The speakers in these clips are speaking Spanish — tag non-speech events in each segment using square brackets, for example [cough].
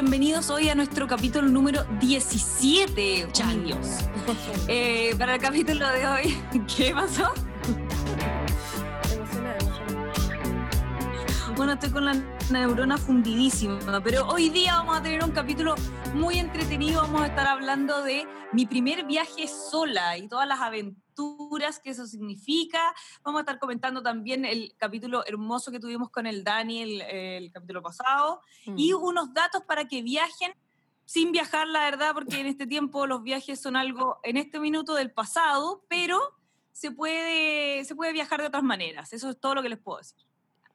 bienvenidos hoy a nuestro capítulo número 17. Dios. Eh, para el capítulo de hoy, [laughs] ¿qué pasó? Bueno, estoy con la neurona fundidísima, pero hoy día vamos a tener un capítulo muy entretenido. Vamos a estar hablando de mi primer viaje sola y todas las aventuras que eso significa. Vamos a estar comentando también el capítulo hermoso que tuvimos con el Dani el, capítulo pasado y mm. unos datos para que viajen sin viajar, la verdad, porque en este tiempo los viajes son algo en este minuto del pasado, pero se puede, se puede viajar de otras maneras. Eso es todo lo que les puedo decir.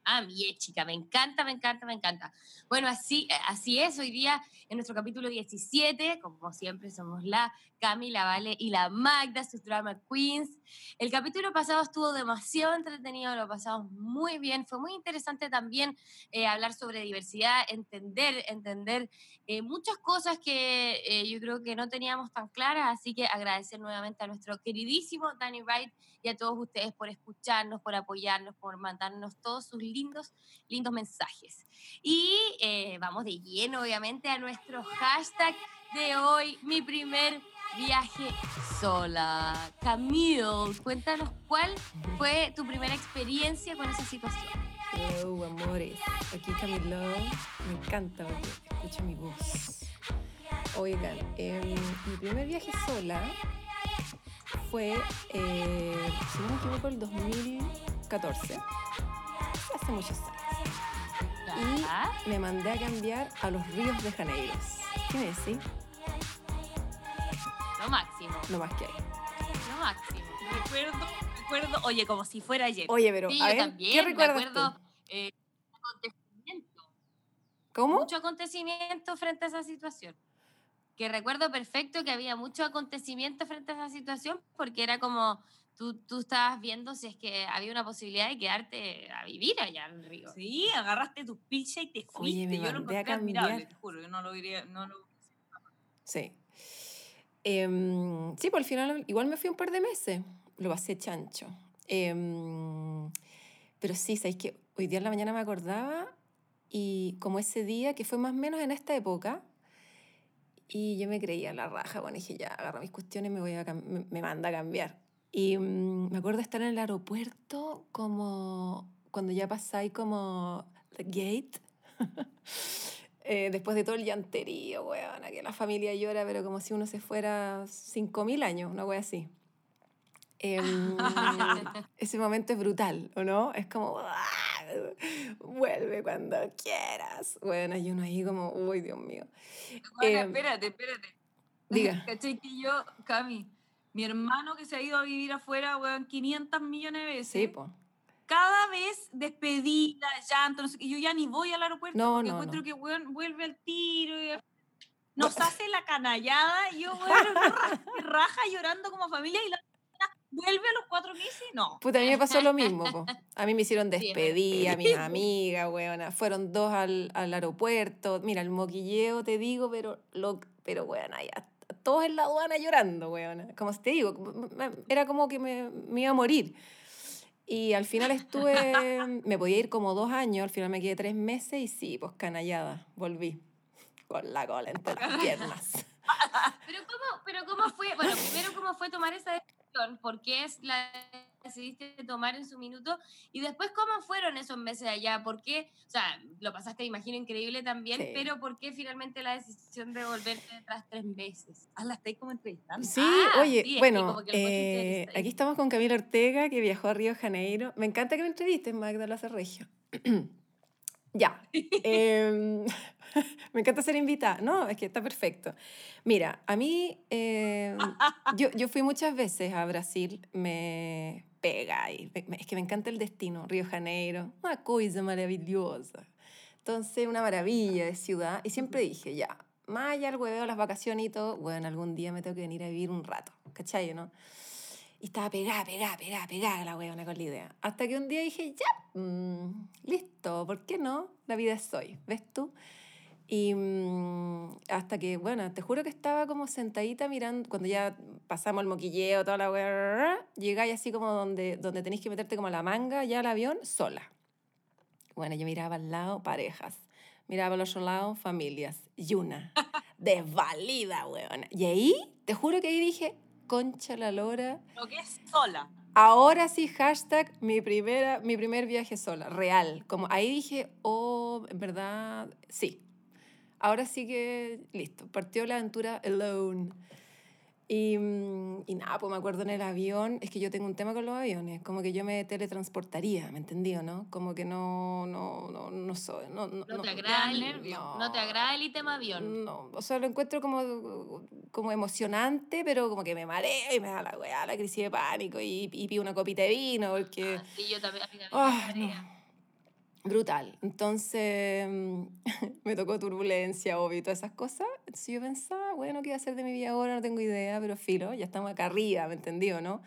Ah, mi chica, me encanta, me encanta, me encanta. Bueno, así, eh, así es, hoy día en nuestro capítulo 17, como siempre somos la Cami, la Vale y la Magda, sus drama queens. El capítulo pasado estuvo demasiado entretenido, lo pasamos muy bien, fue muy interesante también eh, hablar sobre diversidad, entender, entender eh, muchas cosas que yo creo que no teníamos tan claras, así que agradecer nuevamente a nuestro queridísimo Danny Wright y a todos ustedes por escucharnos, por apoyarnos, por mandarnos todos sus lindos, lindos mensajes. Y eh, vamos de lleno, obviamente, a nuestro hashtag de hoy, mi primer viaje sola. Camille, cuéntanos cuál fue tu primera experiencia con esa situación. Hello, amores. Aquí Camilo. Me encanta escucha mi voz. Oigan, em, mi primer viaje sola fue, eh, si no me equivoco, el 2014. Hace muchos años. Y me mandé a cambiar a los ríos de Janeiro. ¿Qué me decís? Lo máximo. Lo más que hay. Lo máximo. Recuerdo, recuerdo, oye, como si fuera ayer. Oye, pero sí, a yo ver, también, ¿qué recuerdas eh, acontecimiento. ¿Cómo? Mucho acontecimiento frente a esa situación que recuerdo perfecto que había mucho acontecimiento frente a esa situación porque era como tú, tú estabas viendo si es que había una posibilidad de quedarte a vivir allá en el río. Sí, agarraste tus pizzas y te fuiste. Oye, me yo lo encontré admirable, te juro, yo no lo diría, no lo... Sí. Eh, sí, por el final igual me fui un par de meses, lo pasé chancho. Eh, pero sí, sabéis que hoy día en la mañana me acordaba y como ese día, que fue más o menos en esta época, y yo me creía la raja, bueno, dije, ya, agarro mis cuestiones y me, voy a me, manda a cambiar. Y mm, me acuerdo estar en el aeropuerto como cuando ya pasáis como the gate. [laughs] eh, después de todo el llanterío, weón, que la familia llora, pero como si uno se fuera 5.000 años, una wea así. Em, [laughs] ese momento es brutal, ¿o no? Es como, vuelve cuando quieras. Bueno, y uno ahí como, uy, Dios mío. Bueno, em, espérate, espérate. Diga. [laughs] ¿Cachai que yo, Cami, mi hermano que se ha ido a vivir afuera, weón, 500 millones de veces. Sí, pues. Cada vez despedida, llanto, no sé qué, yo ya ni voy al aeropuerto no, porque no, encuentro no. que, weón, vuelve al tiro y [laughs] nos hace la canallada y yo, weón, [laughs] raja llorando como familia y la vuelve a los cuatro meses, no. Puta, a mí me pasó lo mismo, po. [laughs] A mí me hicieron despedir, a mis amigas, weona. Fueron dos al, al, aeropuerto. Mira, el moquilleo, te digo, pero, lo, pero weona, ya, todos en la aduana llorando, weona. Como te digo, era como que me, me iba a morir. Y al final estuve, [laughs] me podía ir como dos años, al final me quedé tres meses y sí, pues canallada, volví con la cola entre las [laughs] piernas. pero cómo, pero cómo fue, bueno, primero cómo fue tomar esa por qué es la decidiste tomar en su minuto y después cómo fueron esos meses allá, por qué, o sea, lo pasaste, imagino, increíble también, pero por qué finalmente la decisión de volverte tras tres meses. Ah, la estáis como entrevistando. Sí, ah, oye, bueno, eh, aquí estamos con Camila Ortega, que viajó a Río de Janeiro. Me encanta que me entrevistes, Magda Regio. [clears throat] ya. eh, [laughs] me encanta ser invitada. No, es que está perfecto. Mira, a mí, eh, yo, yo fui muchas veces a Brasil, me pega y es que me encanta el destino, Río Janeiro, una cosa maravillosa. Entonces, una maravilla de ciudad. Y siempre dije, ya, más allá del hueveo, las vacaciones y todo, bueno, algún día me tengo que venir a vivir un rato, ¿cachai? ¿no? Y estaba pegada, pegada, pegada, pegada la huevona con la idea. Hasta que un día dije, ya, mm, listo, ¿por qué no? La vida es hoy, ¿ves tú? Y mm, hasta que, bueno, te juro que estaba como sentadita mirando, cuando ya pasamos el moquilleo, toda la weá, llegáis así como donde, donde tenéis que meterte como la manga ya al avión, sola. Bueno, yo miraba al lado, parejas. miraba los otro lado, familias. Y una, [laughs] desvalida, weón. Y ahí, te juro que ahí dije, concha la lora. Lo que es sola. Ahora sí, hashtag mi, primera, mi primer viaje sola, real. Como ahí dije, oh, en verdad, sí. Ahora sí que, listo, partió la aventura alone. Y, mm, y, nada, pues me acuerdo en el avión, es que yo tengo un tema con los aviones, como que yo me teletransportaría, ¿me entendió, no? Como que no, no, no, no soy, no, no, no te agrada el nervio, no, te agrada el tema avión. No, o sea, lo encuentro como, como emocionante, pero como que me marea y me da la weá, la crisis de pánico y, y pido una copita de vino, porque... Ah, sí, yo también, a mí brutal. Entonces [laughs] me tocó turbulencia, obvio, y todas esas cosas. Entonces yo pensaba, bueno, ¿qué voy a hacer de mi vida ahora? No tengo idea, pero filo, ya estamos acá arriba, ¿me entendió, no?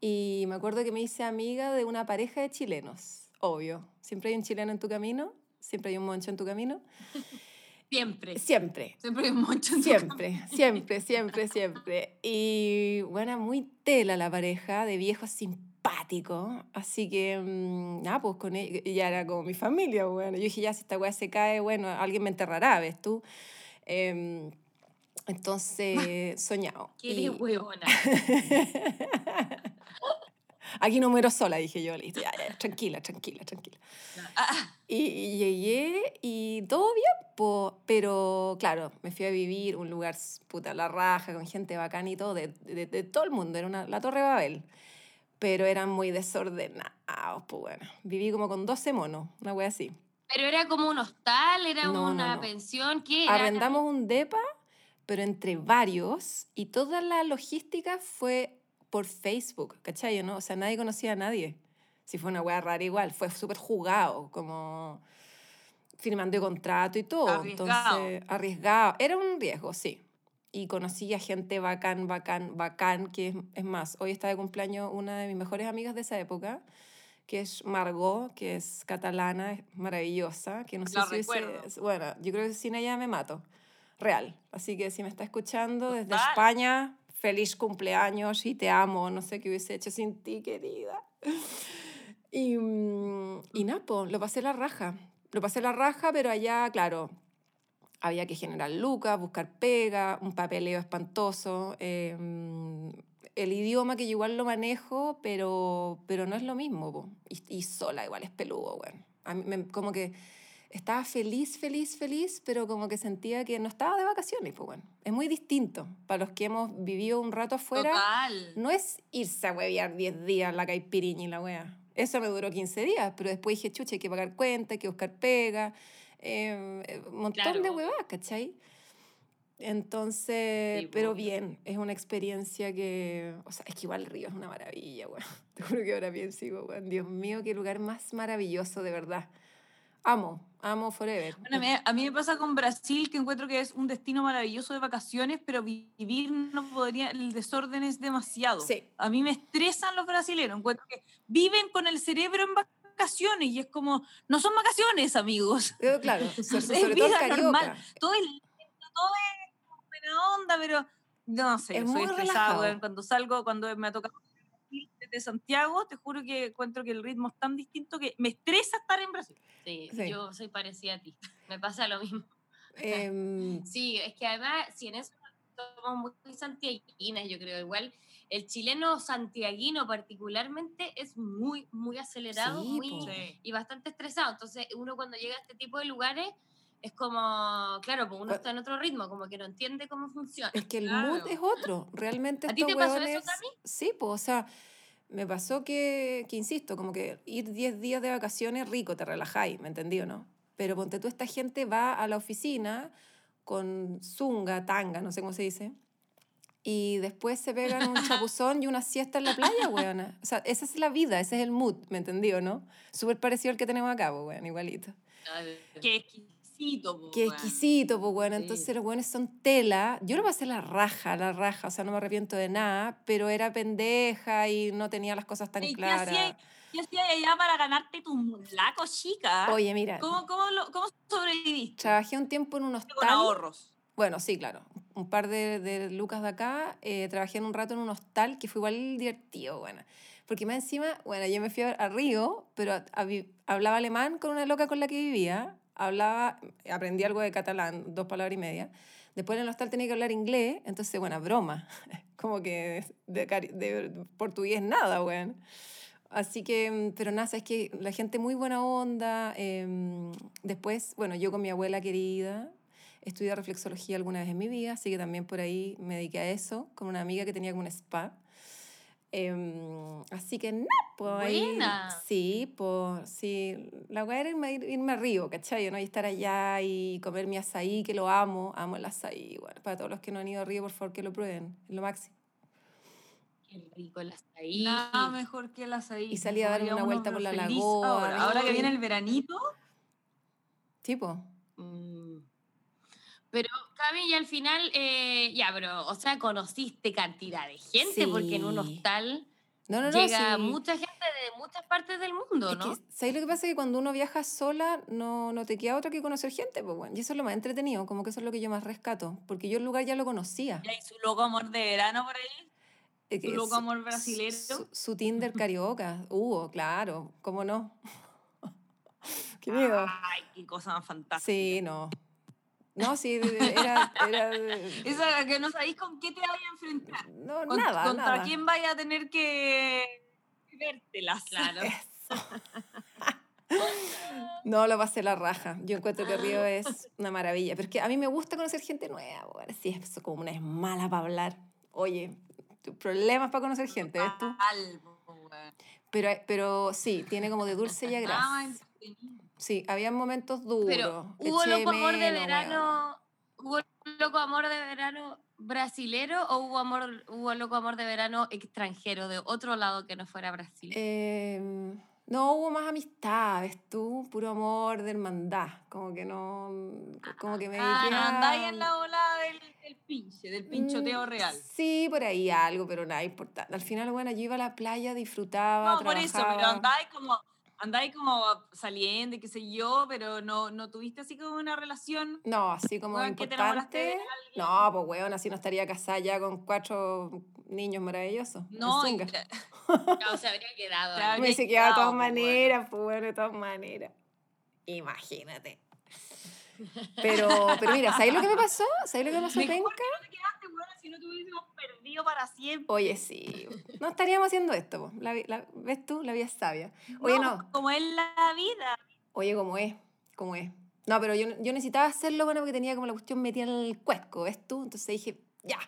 Y me acuerdo que me hice amiga de una pareja de chilenos, obvio. Siempre hay un chileno en tu camino, siempre hay un moncho en tu camino. Siempre. Siempre. Siempre hay un moncho en Siempre, siempre, siempre, siempre. Y bueno, muy tela la pareja de viejos simpáticos simpático. Así que, mm, nada, pues con ella, ya era como mi familia, bueno. Yo dije, ya, si esta weá se cae, bueno, alguien me enterrará, ¿ves tú? Eh, entonces, [laughs] soñado. Qué y... huevona. [laughs] Aquí no muero sola, dije yo, listo, ya, ya, tranquila, tranquila, tranquila. Ah. Y, llegué y todo bien, pues, pero claro, me fui a vivir un lugar, puta, la raja, con gente bacana y todo, de, de, de todo el mundo, era una, la Torre Babel pero eran muy desordenados, pues bueno. Viví como con 12 monos, una wea así. ¿Pero era como un hostal? ¿Era una pensión? ¿Qué era? Arrendamos un depa, pero entre varios, y toda la logística fue por Facebook, ¿cachai? ¿no? O sea, nadie conocía a nadie. Si fue una wea rara igual, fue súper jugado, como firmando contrato y todo. Arriesgado. Entonces, arriesgado. Era un riesgo, sí y conocí a gente bacán, bacán, bacán, que es, es, más, hoy está de cumpleaños una de mis mejores amigas de esa época, que es Margot, que es catalana, es maravillosa, que no sé si es, bueno, yo creo que sin ella me mato, real. Así que si me está escuchando desde España, feliz cumpleaños y te amo, no sé qué hubiese hecho sin ti, querida. [laughs] Y, mm, y Napo, lo pasé la raja. Lo pasé la raja, pero allá, claro, había que generar lucas, buscar pega, un papeleo espantoso. Em, el idioma que yo igual lo manejo, pero, pero no es lo mismo. Y, sola igual es peludo, bueno. A mí como que estaba feliz, feliz, feliz, pero como que sentía que no estaba de vacaciones, pues bueno. Es muy distinto. Para los que hemos vivido un rato afuera, no es irse a huevear 10 días la caipiriña y la wea. Eso me duró 15 días, pero después dije, chucha, hay que pagar cuenta, hay que buscar pega eh, un montón de huevadas, ¿cachai? Entonces, pero bien, es una experiencia que, o sea, es que igual río es una maravilla, güey. [laughs] Te juro que ahora pienso, güey, Dios mío, qué lugar más maravilloso, de verdad. Amo, amo forever. Bueno, a mí me pasa con Brasil, que encuentro que es un destino maravilloso de vacaciones, pero vivir no podría, el desorden es demasiado. Sí. A mí me estresan los brasileños, encuentro que viven con el cerebro en vacaciones vacaciones y es como, no son vacaciones, amigos. claro, [laughs] es vida normal. Todo es, todo es buena onda, pero no sé, es soy estresado cuando salgo, cuando me ha tocado de Santiago, te juro que encuentro que el ritmo es tan distinto que me estresa estar en Brasil. Sí, yo soy parecida a ti, [laughs] me pasa lo mismo. Em, [laughs] sí, es que además, si en eso somos muy santiaguinas, yo creo, igual el chileno santiaguino particularmente es muy, muy acelerado muy, y bastante estresado. Entonces, uno cuando llega a este tipo de lugares es como, claro, pues uno está en otro ritmo, como que no entiende cómo funciona. Es que el mood es otro, realmente. ¿A ti te pasó eso también? Sí, pues, o sea, me pasó que, que, insisto, como que ir 10 días de vacaciones rico, te relajáis, ¿me entendí o no? Pero ponte tú, esta gente va a la oficina con zunga, tanga, no sé cómo se dice, y después se pegan un [laughs] chapuzón y una siesta en la playa, weona. O sea, esa es la vida, ese es el mood, ¿me entendió, no? Súper parecido al que tenemos acá, pues, weón, igualito. Qué exquisito, pues, Qué exquisito, pues, weón. Entonces los weones son tela. Yo lo pasé la raja, la raja, o sea, no me arrepiento de nada, pero era pendeja y no tenía las cosas tan claras. ¿Qué hacía allá para ganarte tu mulaco, chica? Oye, mira. ¿Cómo, cómo, cómo sobreviviste? Trabajé un tiempo en un hostal. Con ahorros. Bueno, sí, claro un par de, de lucas de acá, eh, trabajé en un rato en un hostal que fue igual divertido, bueno. Porque más encima, bueno, yo me fui a, Río, pero hablaba alemán con una loca con la que vivía, hablaba, aprendí algo de catalán, dos palabras y media. Después en el hostal tenía que hablar inglés, entonces, bueno, broma. [laughs] Como que de, de portugués nada, bueno. Así que, pero nada, es que la gente muy buena onda. Em, después, bueno, yo con mi abuela querida, estudié reflexología alguna vez en mi vida, así que también por ahí me dediqué a eso, con una amiga que tenía como un spa. Em, así que nada, pues ahí. Sí, pues sí. La weá era irme, irme a Río, ¿cachai? ¿no? Y estar allá y comer mi azaí, que lo amo, amo el azaí. Bueno, para todos los que no han ido a Río, por favor, que lo prueben, es lo máximo. Qué rico el azaí. Nada mejor que el azaí. Y salí a dar una vuelta por la lagoa. Ahora, que viene el veranito. Tipo. Mm. Pero, Cami, y al final, eh, ya, pero, o sea, conociste cantidad de gente, porque en un hostal no, no, no, llega mucha gente de muchas partes del mundo, ¿no? ¿Sabes lo que pasa? Que cuando uno viaja sola, no, no te queda otra que conocer gente, pues bueno, y eso es lo más entretenido, como que eso es lo que yo más rescato, porque yo el lugar ya lo conocía. ¿Y su loco amor de verano por ahí? ¿Su loco amor brasilero? Su, Tinder carioca, hubo, claro, ¿cómo no? [laughs] qué miedo. Ay, qué cosa más fantástica. Sí, no. No, sí, era... era Esa que no sabéis con qué te vaya a enfrentar. No, nada, Contra quién vaya a tener que vértelas. Claro. [laughs] No, lo pasé la raja. Yo encuentro que Río es una maravilla. Pero es que a mí me gusta conocer gente nueva. Bueno, sí, es como una es mala para hablar. Oye, problemas para conocer gente, ¿ves tú? Pero, pero sí, tiene como de dulce y agradable. [laughs] Sí, había momentos duros. Pero hubo loco amor de verano, hubo loco amor de verano brasilero o hubo amor, hubo loco amor de verano extranjero de otro lado que no fuera Brasil. Eh, no, hubo más amistad, ¿ves tú? Puro amor de hermandad. Como que no. Como que me ah, no andáis en la ola del, del, pinche, del pinchoteo mm, real. Sí, por ahí algo, pero nada importante. Al final, bueno, yo iba a la playa, disfrutaba. No, por eso, pero andáis como andáis como saliendo y qué sé yo, pero no, no tuviste así como una relación. No, así como importante. no, pues weón, así no estaría casada ya con cuatro niños maravillosos. No, y, [laughs] no se habría quedado. Me dice que de todas maneras, pues bueno, de todas maneras. Imagínate. Pero, pero mira, ¿sabes lo que me pasó? ¿Sabes lo que me pasó, Penca? si no te hubiésemos perdido para siempre. Oye, sí. No estaríamos haciendo esto. La, la, ¿Ves tú? La vida es sabia. Oye, no, Como es la vida. Oye, como es. Como es. No, pero yo, yo necesitaba hacerlo, bueno, porque tenía como la cuestión metida en el cuesco, ¿ves tú? Entonces dije, ya.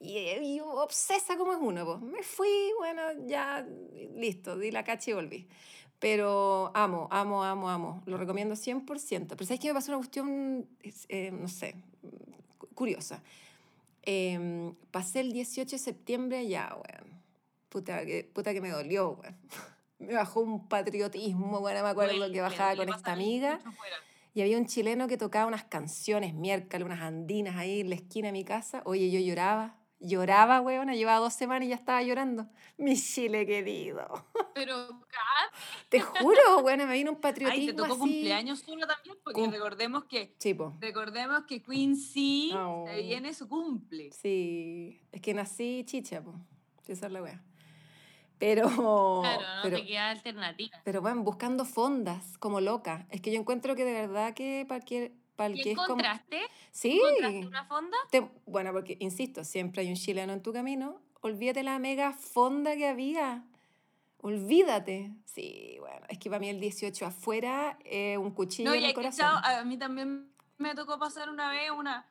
Y, obsesa como es uno, pues. Me fui, bueno, ya, listo, di la cacha y volví. Pero amo, amo, amo, amo. Lo recomiendo 100%. Pero ¿sabes qué me pasó una cuestión, eh, no sé, curiosa? Eh, pasé el 18 de septiembre ya, weón. Puta que, puta que me dolió, weón. [laughs] Me bajó un patriotismo, bueno, me acuerdo que bajaba con esta amiga. Y había un chileno que tocaba unas canciones, miércoles, unas andinas ahí en la esquina de mi casa. Oye, yo lloraba, Lloraba, weona, llevaba dos semanas y ya estaba llorando. Mi Chile querido. [laughs] Pero, Te juro, weona, me vino un patriotismo Ay, te tocó cumpleaños solo también, porque recordemos que... Sí, Recordemos que Quincy se viene su cumple. Sí, es que nací chicha, pues. Esa es la wea. Pero. Claro, no pero, te queda alternativa. Pero bueno, buscando fondas, como loca. Es que yo encuentro que de verdad que para que ¿Y encontraste? Sí. ¿Encontraste una fonda? Bueno, porque, insisto, siempre hay un chileno en tu camino. Olvídate la mega fonda que había. Olvídate. Sí, bueno, es que para mí el 18 afuera es un cuchillo en el corazón. a mí también me tocó pasar una vez una...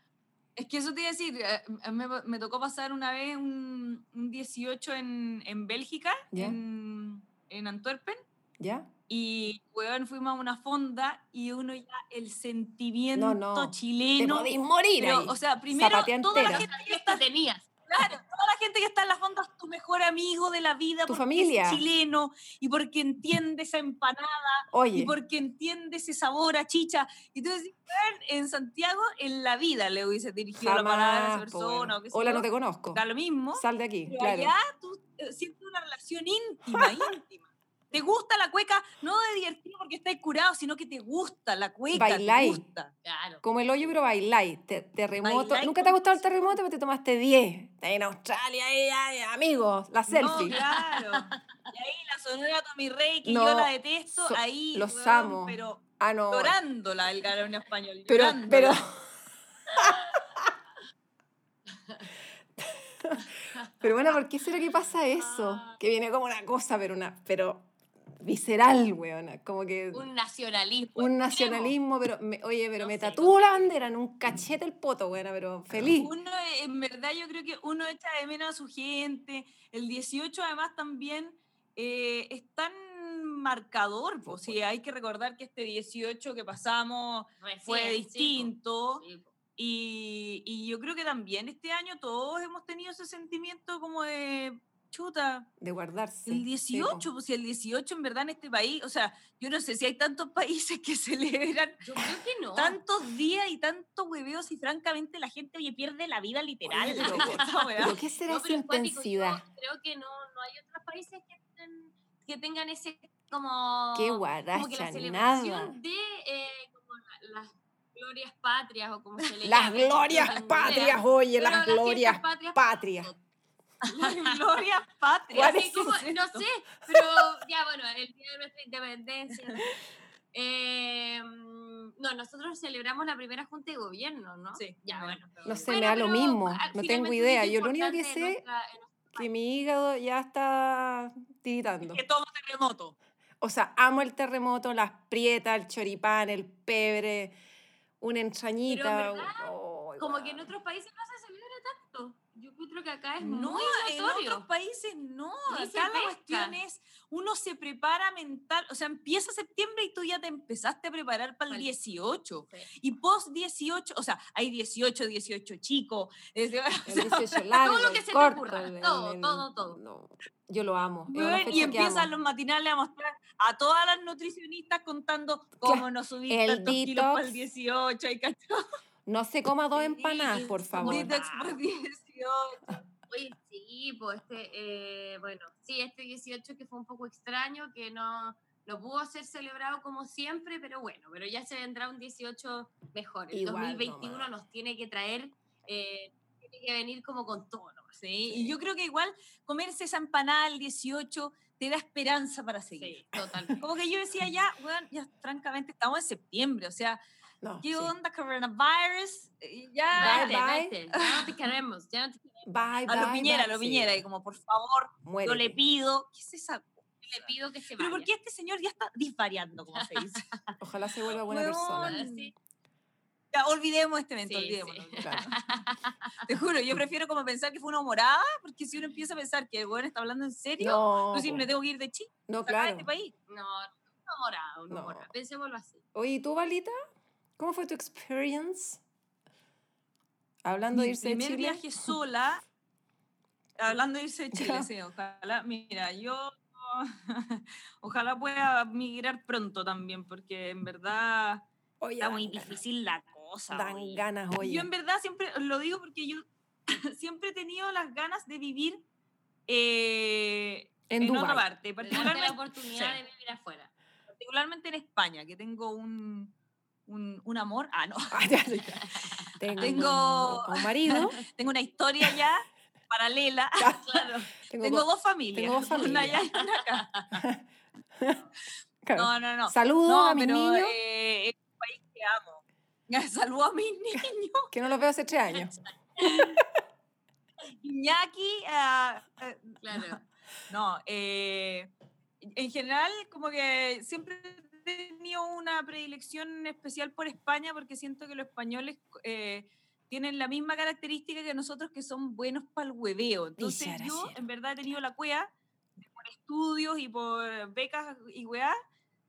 Es que eso te iba a decir, eh, me, me tocó pasar una vez un, un 18 en, en Bélgica, en, en Antwerpen. ¿Ya? Y, weón, fuimos a una fonda y uno ya, el sentimiento no, no. chileno. Te morir pero, O sea, primero, toda la gente que está, tenías. Claro, toda la gente que está en la fonda es tu mejor amigo de la vida. Tu familia. Es chileno y porque entiende esa empanada. Oye. Y porque entiende ese sabor a chicha. Y tú decís, en Santiago, en la vida le hubiese dirigido la palabra a esa persona. O Hola, no te conozco. Da lo mismo. Sal de aquí. Pero claro. allá tú eh, sientes una relación íntima, [laughs] íntima. ¿Te gusta la cueca? No de divertido porque estáis curado, sino que te gusta la cueca. Bailáis. Te gusta. Claro. Como el hoyo, pero bailáis. terremoto. ¿Nunca te ha gustado el terremoto? Pero te tomaste 10. Estás en Australia, amigos, la selfie. No, claro. [laughs] Y ahí la sonora Tommy Rey, que yo la detesto, ahí. Los amo. Pero Ah, no. Llorándola el galón español. Pero, pero. [laughs] [laughs] pero bueno, ¿por qué será que pasa eso? Ah. Que viene como una cosa, pero una. Pero visceral, weona. Como que. Un nacionalismo. Un nacionalismo, pero me- oye, pero me tatúo la bandera en un cachete el poto, weona, pero feliz. Uno, en verdad, yo creo que uno echa de menos a su gente. El 18, además, también eh, es tan marcador. Pues, sí, hay que recordar que este 18 que pasamos Recién, fue distinto. Sí. Y, y yo creo que también este año todos hemos tenido ese sentimiento como de chuta. De guardarse. El sí, 18, pues si el 18 en verdad en este país, o sea, yo no sé si hay tantos [laughs] países que celebran Yo creo que no. tantos días y tantos hueveos y francamente la gente oye, pierde la vida literal. Oye, pero-. [laughs] Pero ¿qué será No, esa pero yo intensidad? Creo que no, no hay otros países que, tengan- que tengan ese como, Qué como que guaracha, la celebración nada. de eh, como la- las glorias patrias o como se le Las glorias patrias, oye, las fiestas glorias patrias, patrias. La gloria patria. ¿Cuál Así es como- ese? no sé, pero ya bueno, el día de nuestra independencia. Eh, no, nosotros celebramos la primera junta de gobierno, ¿no? Sí, ya bueno. bueno. No sé, Bueno, me da lo mismo, ah, no tengo idea. Yo lo único que sé en nuestra- en nuestra- que mi hígado ya está tiritando. Que todo terremoto. O sea, amo el terremoto, las prietas, el choripán, el pebre, una entrañita. verdad, oh, Como que en otros países no se. Yo creo que acá es No, muy en notorio. otros países no. Ni Acá la cuestión es, uno se prepara mental, o sea, empieza septiembre y tú ya te empezaste a preparar para el Vale. 18. Sí. Y post 18, o sea, hay 18, 18 chicos. [laughs] o El sea, [laughs] 18 largo, lo que se te corto, ocurra, el- todo, el- todo, todo. no, yo lo amo. y empiezan los matinales a mostrar a todas las nutricionistas contando cómo no subiste el tantos kilos para el detox. 18. Y cachai, No se coma dos Sí, empanadas, por favor. bonito. detox por 18. Oye, sí, pues este, eh, bueno, sí, este 18 que fue un poco extraño, que no, no pudo ser celebrado como siempre, pero bueno, pero ya se vendrá un 18 mejor. El Igual 2021 nomás. nos tiene que traer, eh, tiene que venir como con todo. ¿no? Sí, y yo creo que igual comerse esa empanada el 18 te da esperanza para seguir. Sí, totalmente. Como que yo decía, ya, bueno, ya francamente estamos en septiembre, o sea, No, ¿qué sí. onda coronavirus? Y Ya, Bye, Vete, bye. vete, ya no te queremos, ya no te queremos. Bye, a lo bye, piñera, a lo sí. piñera, y como, por favor, yo le Muérete. pido, ¿qué es esa? Le pido que se Pero vaya. ¿por qué este señor ya está disvariando, como se dice? [laughs] [laughs] Ojalá se vuelva buena Weón. persona. Sí. Ya, olvidemos este evento, Sí, olvidémoslo. sí. [laughs] Claro. Te juro, yo prefiero como pensar que fue una morada, porque si uno empieza a pensar que el weón está hablando en serio, No, pues sí, me tengo que ir de Chile, no, de claro. este país. No, no morado, no, No. morado. Pensémoslo así. Oye, ¿y tú, Balita? ¿Cómo fue tu experience? Hablando de Mi irse de primer Chile. viaje sola, [laughs] hablando de irse de Chile, sí, ojalá, mira, yo [laughs] ojalá pueda migrar pronto también, porque en verdad Oye, está muy ganas, difícil la cosa. Dan oye. ganas, oye. Yo en verdad siempre lo digo porque yo [laughs] siempre he tenido las ganas de vivir eh, En en, otra parte, De darte la particularmente, oportunidad sí. de vivir afuera. particularmente en España, que tengo un, un, un amor, ah, no, [laughs] Ah. [laughs] Tengo, Tengo- un marido. [laughs] tengo una historia ya paralela. Claro. Tengo, Tengo dos familias, tengo dos una familias. allá y una acá. claro. No, no, no. Saludos No, a mis pero niños, eh, es un país que amo. Saludos a mis niños. que no los veo hace tres años. Iñaki, ah, eh, Claro. no, eh, en general como que siempre tenido una predilección especial por España porque siento que los españoles eh, tienen la misma característica que nosotros que son buenos para el hueveo. Entonces yo Graciela. en verdad he tenido la cueva por estudios y por becas y weá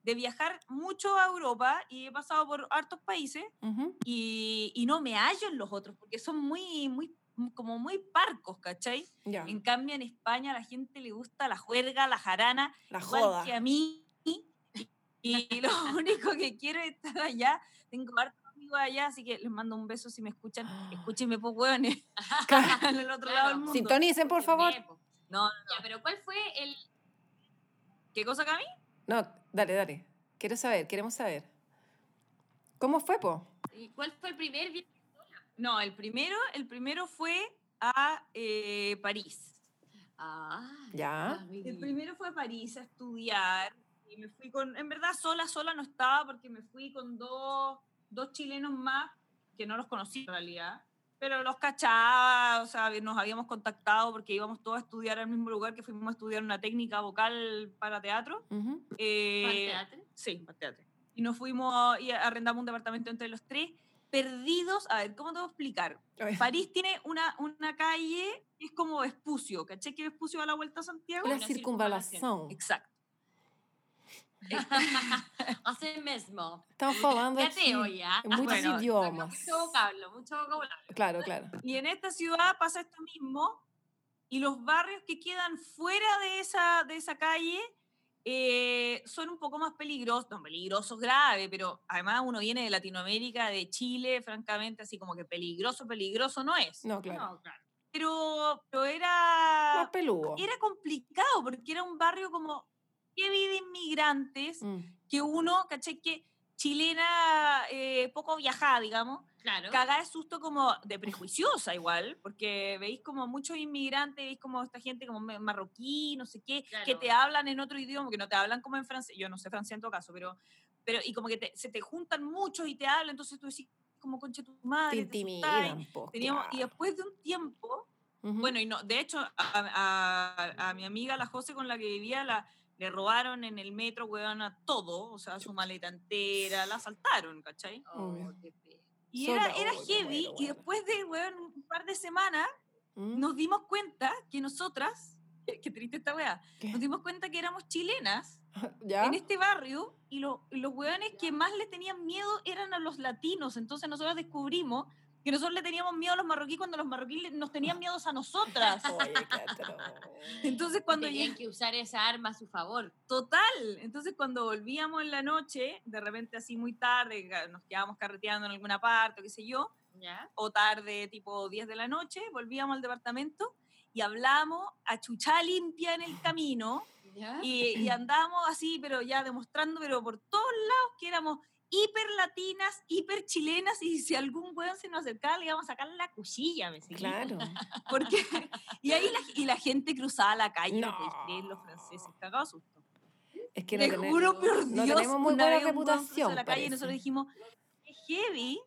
de viajar mucho a Europa y he pasado por hartos países Ujú. y, y no me hallo en los otros porque son muy, muy, como muy parcos, ¿cachai? Ya, En cambio, en España a la gente le gusta la juerga, la jarana, la joda. que a mí. Y lo [laughs] único que quiero es estar allá. Tengo hartos amigos allá, así que les mando un beso si me escuchan. [gasps] Escúchenme, pues, hueones. [laughs] [laughs] en el otro lado del mundo. Sintonicen, por favor. Nepo. No, Ya, pero ¿cuál fue el ¿qué cosa, Cami? No, dale, dale. Quiero saber, queremos saber. ¿Cómo fue, po? y cuál fue el primer viaje? No, el primero, el primero fue a eh, París. Ah, Ya. ah, El primero fue a París a estudiar. Y me fui con, en verdad sola, sola no estaba porque me fui con dos, dos chilenos más que no los conocí en realidad, pero los cachaba, o sea, nos habíamos contactado porque íbamos todos a estudiar al mismo lugar que fuimos a estudiar una técnica vocal para teatro. Eh, ¿Para teatro? Sí, para teatro. Y nos fuimos y arrendamos un departamento entre los tres perdidos. A ver, ¿cómo te voy a explicar? París tiene una, una calle que es como Vespucio. ¿Caché que Vespucio va a la vuelta a Santiago? Una, circunvalación. Exacto. [laughs] Así mismo. Estamos falando aquí en muchos idiomas. Mucho vocablo, mucho vocabulario. Claro, claro. Y en esta ciudad pasa esto mismo y los barrios que quedan fuera de esa, de esa calle eh, son un poco más peligrosos, no peligrosos grave, pero además uno viene de Latinoamérica, de Chile, francamente, así como que peligroso, peligroso no es. No, claro. Pero, pero era... Más peludo. Era complicado porque era un barrio como que de inmigrantes, mm. que uno, caché que chilena eh, poco viajada, digamos, claro. caga de susto como de prejuiciosa igual, porque veis como muchos inmigrantes, veis como esta gente como marroquí, no sé qué, que te hablan en otro idioma, que no te hablan como en francés, yo no sé francés en todo caso, pero, pero y como que se te juntan muchos y te hablan, entonces tú decís como concha tu madre, te intimidan, Teníamos, y después de un tiempo, bueno, y no, de hecho a, a, mi amiga la José con la que vivía, la le robaron en el metro, weón, a todo, o sea, su maleta entera, la asaltaron, ¿cachai? Oh, y era, era heavy, y después de, weón, un par de semanas, ¿Mm? nos dimos cuenta que nosotras, [laughs] qué, triste esta weá, nos dimos cuenta que éramos chilenas [laughs] en este barrio, y, lo, y los weones que más le tenían miedo eran a los latinos, entonces nosotros descubrimos que nosotros le teníamos miedo a los marroquíes cuando los marroquíes nos tenían miedo a nosotras. [laughs] Entonces cuando tenían que usar esa arma a su favor. Total. Entonces cuando volvíamos en la noche, de repente así muy tarde, nos quedábamos carreteando en alguna parte, o qué sé yo, o tarde, tipo 10 de la noche, volvíamos al departamento y hablamos a chucha limpia en el camino. Y, y andábamos así, pero ya demostrando, pero por todos lados que éramos hiper latinas, hiper chilenas, y si algún weón se nos acercaba, le íbamos a sacar la cuchilla, ¿me Claro. [laughs] Porque, y ahí la, y la gente cruzaba la calle, no. los franceses, cagado susto. Es que no, tenemos, juro por no tenemos muy buena reputación. la calle y nosotros dijimos, qué heavy.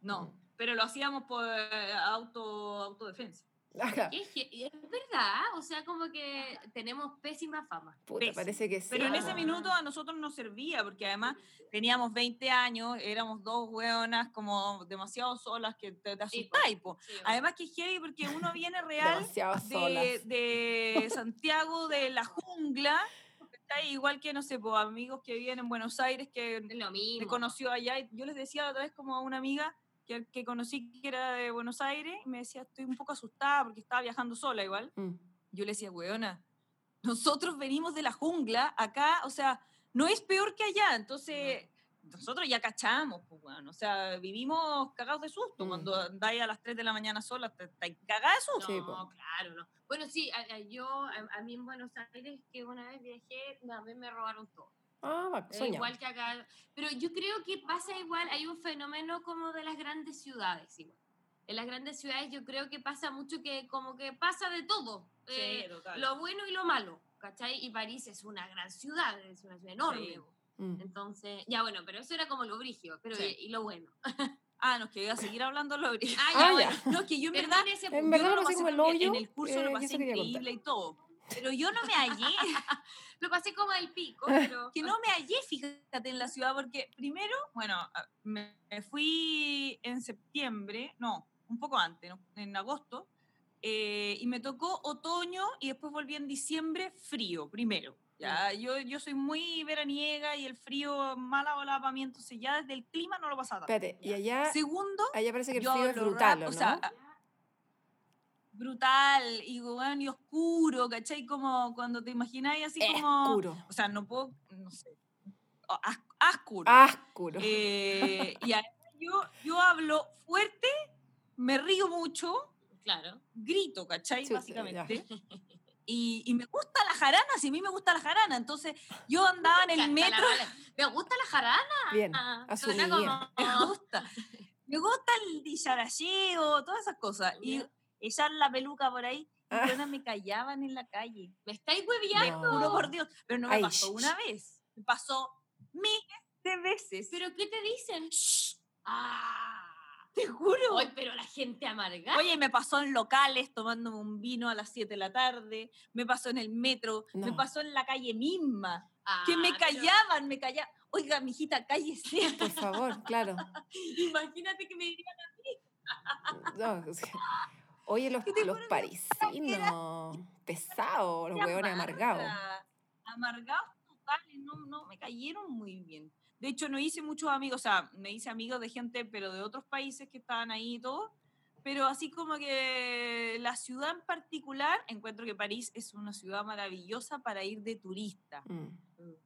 No, mm. pero lo hacíamos por eh, auto, autodefensa. Es, verdad, o sea, como que tenemos pésima fama. parece que sí. Pero en ese minuto a nosotros nos servía, porque además teníamos 20 años, éramos dos hueonas como demasiado solas que te, te asustáis. además que es heavy porque uno viene [laughs] real de, de, Santiago, de la jungla, igual que, no sé, pues, amigos que viven en Buenos Aires, que me conoció allá, y yo les decía otra vez como a una amiga, que, que, conocí que era de Buenos Aires, y me decía, estoy un poco asustada porque estaba viajando sola igual. Mm. Yo le decía, weona, nosotros venimos de la jungla, acá, o sea, no es peor que allá, entonces nosotros ya cachamos, pues, bueno, o sea, vivimos cagados de susto. Mm. Cuando andáis a las 3 de la mañana sola, estáis cagados de susto. No, claro, no. Bueno, sí, yo, a, mí en Buenos Aires, que una vez viajé, a mí me robaron todo. Ah, igual que acá. Pero yo creo que pasa igual, hay un fenómeno como de las grandes ciudades igual. En las grandes ciudades yo creo que pasa mucho que como que pasa de todo. Eh, lo bueno y lo malo, ¿cachai? Y París es una gran ciudad, es una ciudad enorme. Mm. Entonces, ya bueno, pero eso era como lo brigio, pero y, lo bueno. [laughs] Ah, no, que iba a seguir hablando lo brigio. Ah, ya, ah, bueno. No, que yo en [laughs] verdad, ese, en verdad lo pasé el hoyo, en el curso lo eh, pasé increíble y todo. Pero yo no me hallé. [laughs] lo pasé como el pico, pero... Que no me hallé, fíjate, en la ciudad, porque primero, bueno, me fui en septiembre, no, un poco antes, en agosto, eh, y me tocó otoño y después volví en diciembre frío, primero. Ya, yo, yo soy muy veraniega y el frío mala ola para mí, entonces ya desde el clima no lo pasaba. Espérate, y allá. Segundo. Allá parece que el frío es brutal, ¿no? O sea, brutal y, bueno, y oscuro, ¿cachai? Como cuando te imagináis así como... Oscuro. O sea, no puedo, no sé, oscuro. Oscuro. Eh, y yo, yo hablo fuerte, me río mucho. Claro. Grito, ¿cachai? Básicamente. y, y, me gusta la jarana, si a mí me gusta la jarana. Entonces, yo andaba en el metro. ¿Me gusta la jarana? Bien, ah, [laughs] Me gusta. Me gusta el dicharacheo, todas esas cosas. Y echar la peluca por ahí. Y ah. me callaban en la calle. ¿Me estáis hueviando? Me juro por Dios. Pero no me pasó una vez. Me pasó miles de veces. ¿Pero qué te dicen? Ah, te juro. Ay, pero la gente amarga. Oye, me pasó en locales tomándome un vino a las 7 de la tarde, me pasó en el metro, me pasó en la calle misma, que me ah, callaban, me callaban. Oiga, mijita, cállese. Por favor, claro. [laughs] Imagínate que me dirían a mí. No, Oye, los, los parisinos, pesados, los huevones amargados. Amargados totales, no, no, me cayeron muy bien. De hecho, no hice muchos amigos, o sea, me hice amigos de gente, pero de otros países que estaban ahí y todo. Pero así como que la ciudad en particular, encuentro que París es una ciudad maravillosa para ir de turista. Mm.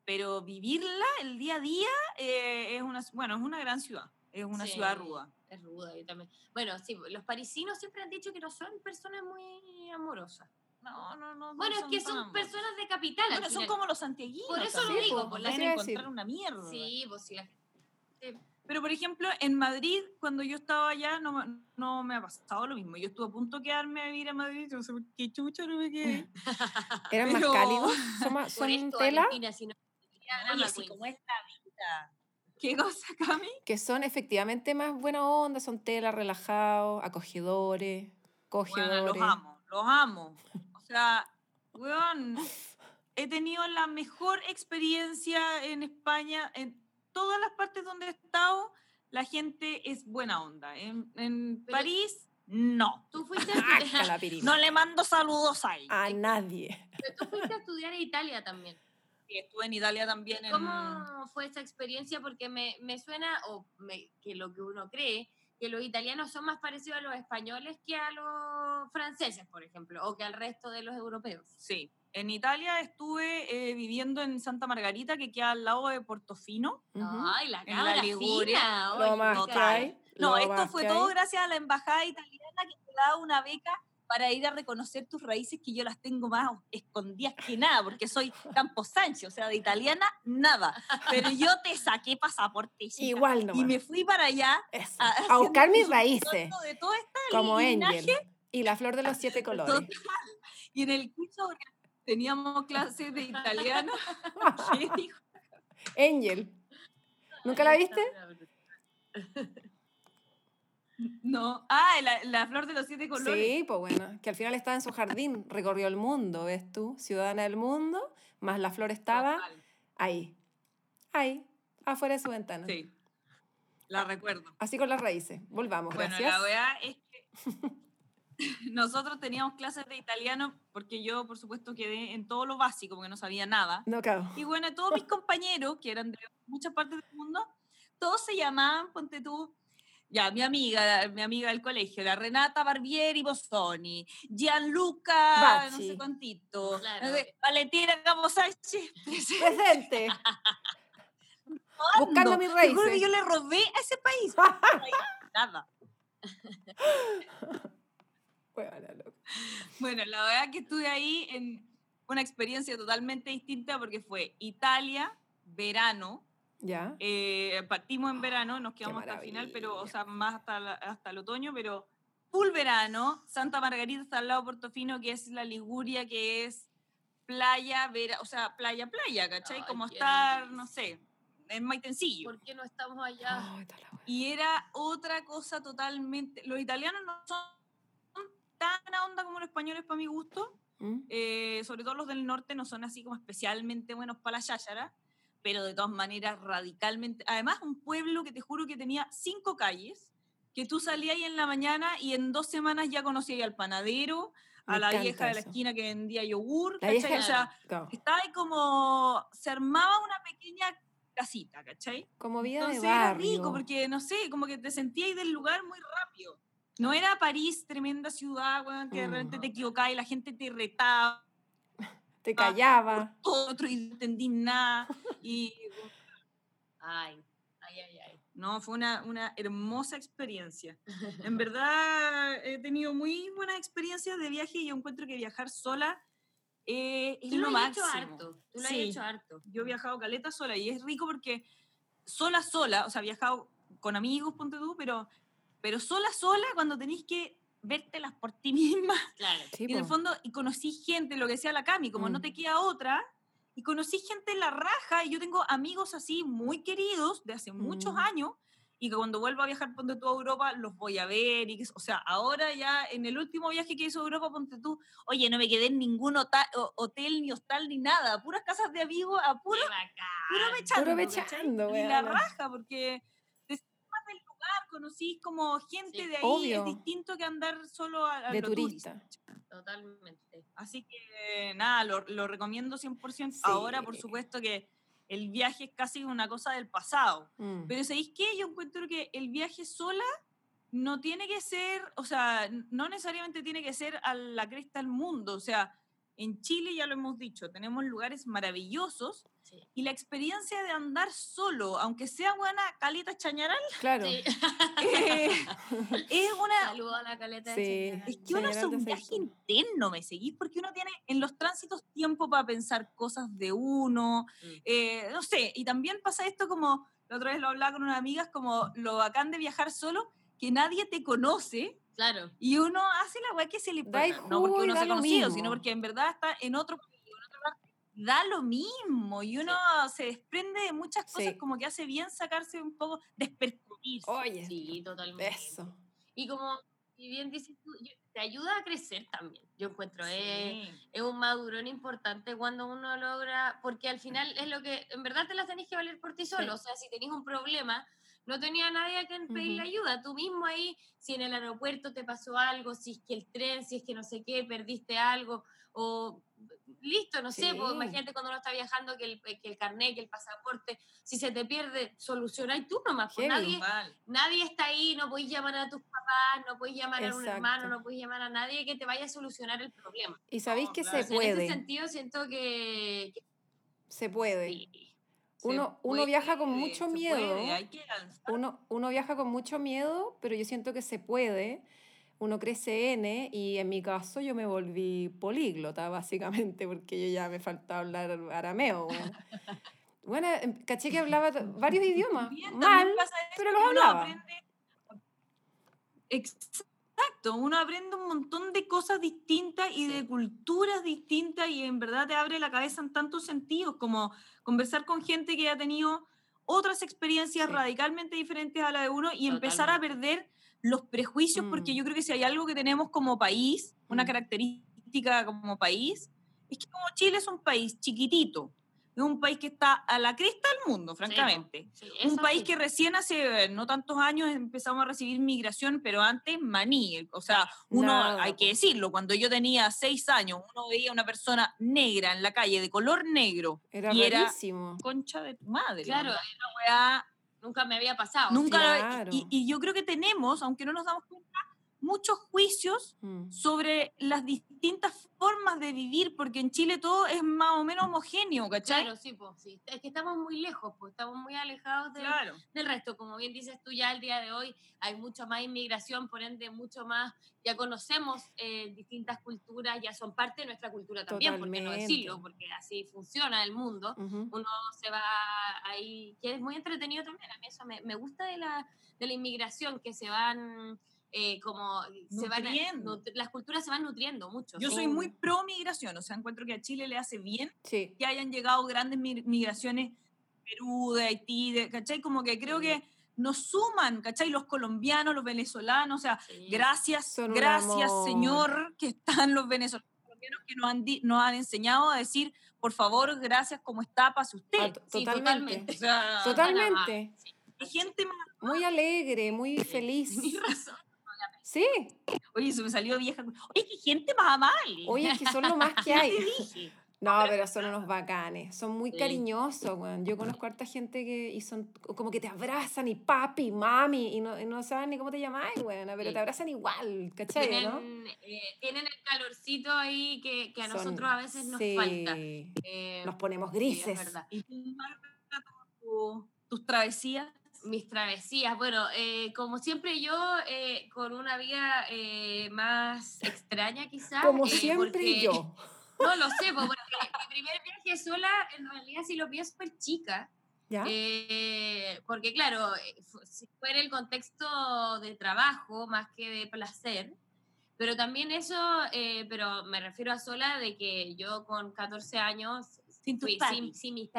Pero vivirla el día a día eh, es una, bueno, es una gran ciudad, es una ciudad ruda. Es ruda, yo también. Bueno, sí, los parisinos siempre han dicho que no son personas muy amorosas. No, no, no. Bueno, es que son personas de capital. Bueno, son como los santiaguinos. Por eso lo digo, por la encontrar una mierda. Sí, pues sí. Pero, por ejemplo, en Madrid, cuando yo estaba allá, no, no me ha pasado lo mismo. Yo estuve a punto de quedarme a vivir a Madrid, no sé por qué chucha no me quedé. ¿Eran [laughs] más cálidos? ¿Son, más, son esto, tela? Si no, Oye, así como es vida. ¿Qué cosa, [laughs] Cami? Que son efectivamente más buena onda, son tela, relajados, acogedores, cogedores. Bueno, los amo, los amo. O sea, weón, he tenido la mejor experiencia en España, en todas las partes donde he estado, la gente es buena onda. En, en París, no. Tú fuiste a [laughs] No le mando saludos ahí. A nadie. Pero tú fuiste a estudiar en Italia también estuve en Italia también. ¿Cómo fue esa experiencia? Porque me, me suena, o que lo que uno cree, que los italianos son más parecidos a los españoles que a los franceses, por ejemplo, o que al resto de los europeos. Sí. En Italia estuve eh, viviendo en Santa Margarita, que queda al lado de Portofino. Ay, la, en la Liguria. no, esto fue todo gracias a la embajada italiana que te daba una beca para ir a reconocer tus raíces que yo las tengo más escondidas que nada, porque soy Campo Sánchez, o sea, de italiana, nada. Pero yo te saqué pasaporte. Igual no. Y me fui para allá a, buscar mis raíces. como Angel. Y la flor de los siete colores. Y en el curso teníamos clases de italiano. ¿Qué [laughs] dijo? Angel. ¿Nunca la viste? [laughs] No. Ah, la, flor de los siete colores. Sí, pues bueno, que al final estaba en su jardín, recorrió el mundo, ¿ves tú? Ciudadana del mundo, más la flor estaba ahí, ahí, afuera de su ventana. Sí, la recuerdo. Así con las raíces. Volvamos, bueno, gracias. la verdad es [laughs] que [laughs] nosotros teníamos clases de italiano porque yo, por supuesto, quedé en todo lo básico porque no sabía nada. No, claro. Y bueno, todos mis compañeros, que eran de muchas partes del mundo, todos se llamaban, ponte tú, ya, mi amiga, mi amiga del colegio, la Renata Barbieri Bossoni, Gianluca, no sé cuántito, Valentina Caposánchez, [laughs] presente. Buscando mis raíces. que yo le robé a ese país. [laughs] Nada. bueno, la verdad que estuve ahí en una experiencia totalmente distinta porque fue Italia, verano, ya. Eh, partimos en verano, nos quedamos hasta el final, pero, o sea, más hasta, hasta el otoño, pero full verano. Santa Margarita está al lado de Portofino, que es la Liguria, que es playa, vera, o sea, playa, playa, ¿cachai? Como estar, no sé, en Maitencillo. ¿Por qué no estamos allá? y era otra cosa totalmente. Los italianos no son tan a onda como los españoles, para mi gusto. ¿Mm? Eh, sobre todo los del norte no son así como especialmente buenos para la cháchara pero de todas maneras radicalmente. Además, un pueblo que te juro que tenía cinco calles, que tú salías ahí en la mañana y en dos semanas ya conocías al panadero, a la vieja de la esquina que vendía yogur, o sea, estaba ahí como, se armaba una pequeña casita, ¿cachai? Como vida Entonces de barrio. era rico, porque no sé, como que te sentías del lugar muy rápido. No era París, tremenda ciudad, que de repente te equivocabas y la gente te retaba [laughs] te callaba. otro y no entendí nada. [laughs] Y. Ay, ay, ay, ay. No, fue una, una hermosa experiencia. En [laughs] verdad, he tenido muy buenas experiencias de viaje y yo encuentro que viajar sola eh, es lo, máximo. Hecho harto. Tú lo has hecho harto. Yo he viajado caleta sola y es rico porque sola, sola, o sea, he viajado con amigos, ponte tú, pero, pero sola, sola, cuando tenéis que vértelas por ti [laughs] misma. Claro. y en el fondo, y conocí gente, lo que decía la Cami, como no mm. te queda otra, y conocí gente en la raja y yo tengo amigos así muy queridos de hace muchos mm. años y que cuando vuelvo a viajar, ponte tú a Europa, los voy a ver. Y o sea, ahora ya en el último viaje que hizo a Europa, ponte tú, oye, no me quedé en ningún hotel, ni hostal, ni nada, puras casas de amigos, a puro, puro mechando. Puro y la raja, porque lugar, conocí como gente de ahí, es distinto que andar solo a, de turista. Totalmente. Así que nada, lo, lo recomiendo 100%. Ahora, por supuesto que el viaje es casi una cosa del pasado. Mm. Pero ¿sabéis qué? Yo encuentro que el viaje sola no tiene que ser, o sea, no necesariamente tiene que ser a la cresta del mundo. O sea, en Chile ya lo hemos dicho, tenemos lugares maravillosos y la experiencia de andar solo, aunque sea buena caleta chañaral, claro. [laughs] Eh, es una... a la caleta Es que uno hace un viaje interno, ¿me seguís? Porque uno tiene en los tránsitos tiempo para pensar cosas de uno, mm. eh, no sé, y también pasa esto como, la otra vez lo hablaba con una amiga, es como lo bacán de viajar solo, que nadie te conoce. Claro. Y uno hace la weá que se le pasa. No porque uno se ha conocido, sino porque en verdad está en otro da lo mismo y uno se desprende de muchas cosas como que hace bien sacarse un poco, despercibirse. Oye, sí, totalmente. Eso. Y como y bien dices tú, te ayuda a crecer también. Yo encuentro, es, es, un madurón importante cuando uno logra, porque al final es lo que, en verdad te las tenés que valer por ti solo. O sea, si tenés un problema, no tenía nadie a quien pedirle ayuda. Tú mismo ahí, si en el aeropuerto te pasó algo, si es que el tren, si es que no sé qué, perdiste algo, o listo, no sé, pues, imagínate cuando uno está viajando que el, que el carnet, que el pasaporte, si se te pierde, solucionáis tú nomás. Pues nadie, nadie está ahí, no puedes llamar a tus papás, no puedes llamar a un hermano, no puedes llamar a nadie que te vaya a solucionar el problema. Y sabéis que se puede. En ese sentido siento que... Se puede. Uno, uno viaja con mucho miedo. uno, uno viaja con mucho miedo, pero yo siento que se puede. Uno crece N y en mi caso yo me volví políglota, [laughs] básicamente, porque yo ya me faltaba hablar arameo. [laughs] Bueno, em, caché que hablaba varios idiomas. mal, pero los hablaba. Exacto, uno aprende un montón de cosas distintas y de culturas distintas y en verdad te abre la cabeza en tantos sentidos como conversar con gente que ha tenido otras experiencias radicalmente diferentes a la de uno y empezar a perder los prejuicios, porque mm. yo creo que si hay algo que tenemos como país, una mm. característica como país, es que como Chile es un país chiquitito, es un país que está a la cresta del mundo, francamente. un país que recién hace no tantos años empezamos a recibir migración, pero antes maní. O sea, uno, hay que decirlo, cuando yo tenía seis años, uno veía una persona negra en la calle, de color negro. Era y rarísimo. era concha de tu madre. Claro, era una Nunca me había pasado. Nunca. Y, y yo creo que tenemos, aunque no nos damos cuenta, muchos juicios mm. sobre las distintas formas de vivir, porque en Chile todo es más o menos homogéneo, ¿cachai? Claro, sí, pues, sí. Es que estamos muy lejos, pues, estamos muy alejados del, del, resto. Como bien dices tú, ya el día de hoy hay mucha más inmigración, por ende, mucho más, ya conocemos eh, distintas culturas, ya son parte de nuestra cultura también, porque no decirlo, porque así funciona el mundo. Uno se va ahí, que es muy entretenido también, a mí eso me, me gusta de la, de la inmigración, que se van eh, como se van las culturas se van nutriendo mucho. Yo soy muy pro migración, o sea, encuentro que a Chile le hace bien que hayan llegado grandes migraciones Perú, de Haití, de, ¿cachai? Como que creo que nos suman, ¿cachai? Los colombianos, los venezolanos, o sea, gracias, gracias Señor que están los venezolanos que nos han, nos han enseñado a decir, por favor, gracias, como está, pase usted. totalmente. totalmente. Hay gente Muy alegre, muy feliz. razón. Sí. Oye, eso me salió vieja. Oye, qué gente más amable. Oye, es que son lo más [laughs] que hay. No, pero son unos bacanes, son muy cariñosos, güey. Yo conozco a harta gente que y son como que te abrazan y papi, mami, y no, no saben ni cómo te llamáis, güey, pero te abrazan igual, ¿cachai? Tienen, ¿no? Eh, tienen el calorcito ahí que, que a nosotros a veces nos falta. Eh, nos ponemos grises. ¿Y tus travesías? Mis travesías. Bueno, eh, como siempre yo, eh, con una vida eh, más extraña quizás. Como siempre yo. [laughs] No lo sé, porque mi primer viaje sola, en realidad sí lo vi súper chica. ¿Ya? porque claro, fue en el contexto de trabajo más que de placer. Pero también eso, pero me refiero a sola de que yo con 14 años sin, tus sin, sin, mis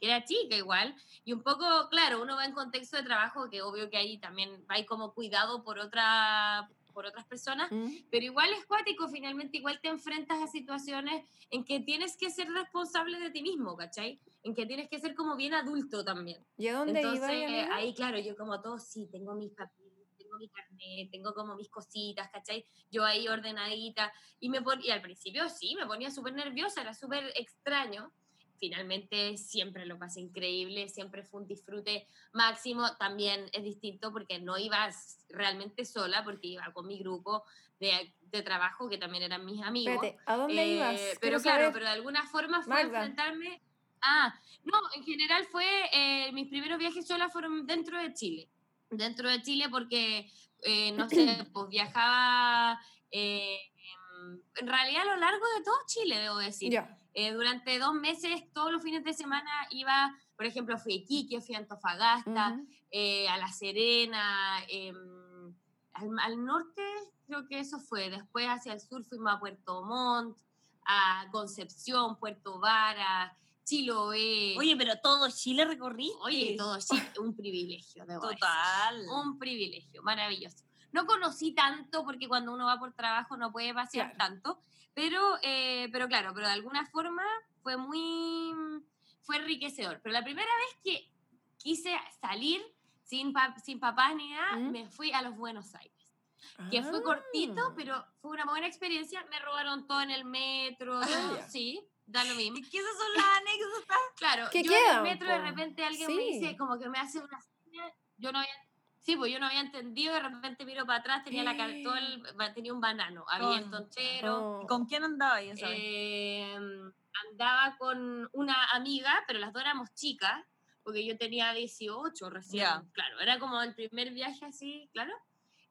era chica igual, y un poco, claro, uno va en contexto de trabajo, que obvio que ahí también hay como cuidado por otra por otras personas, mm. pero igual es cuático, finalmente igual te enfrentas a situaciones en que tienes que ser responsable de ti mismo, ¿cachai? En que tienes que ser como bien adulto también. ¿Y a dónde Entonces, ahí claro, yo como todo, sí, tengo mis papeles, tengo mi carnet, tengo como mis cositas, ¿cachai? Yo ahí ordenadita, y, me y al principio sí, me ponía súper nerviosa, era súper extraño, finalmente siempre lo pasé increíble, siempre fue un disfrute máximo. También es distinto porque no ibas realmente sola, porque iba con mi grupo de, de trabajo, que también eran mis amigos. Espérate, ¿a dónde eh, ibas? Pero claro, pero de alguna forma fue enfrentarme. Ah, no, en general fue, eh, mis primeros viajes sola fueron dentro de Chile. Dentro de Chile porque, eh, no sé, [clears throat] pues viajaba en realidad a lo largo de todo Chile, debo decir. Eh, durante dos meses, todos los fines de semana iba, por ejemplo, fui a Iquique, fui a Antofagasta, eh, a La Serena, em, al, norte creo que eso fue. Después hacia el sur fuimos a Puerto Montt, a Concepción, Puerto Vara, Chiloé. Oye, pero todo Chile recorrí. Oye, todo Chile, un privilegio, Total. Un privilegio, maravilloso. No conocí tanto porque cuando uno va por trabajo no puede pasear tanto, pero, eh, pero claro, pero de alguna forma fue muy, fue enriquecedor. Pero la primera vez que quise salir sin, sin papás ni nada, ¿Mm? me fui a los Buenos Aires. Que fue cortito, ah. pero fue una buena experiencia. Me robaron todo en el metro, ah, sí, da lo mismo. ¿Qué esas son las anécdotas? [laughs] Claro, yo en el metro de repente alguien me dice, como que me hace una señal, yo no había Sí, pues yo no había entendido, de repente miro para atrás, tenía la el, tenía un banano abierto entero. ¿Con quién andaba ahí eh, andaba con una amiga, pero las dos éramos chicas, porque yo tenía 18 recién. Claro, era como el primer viaje así, claro.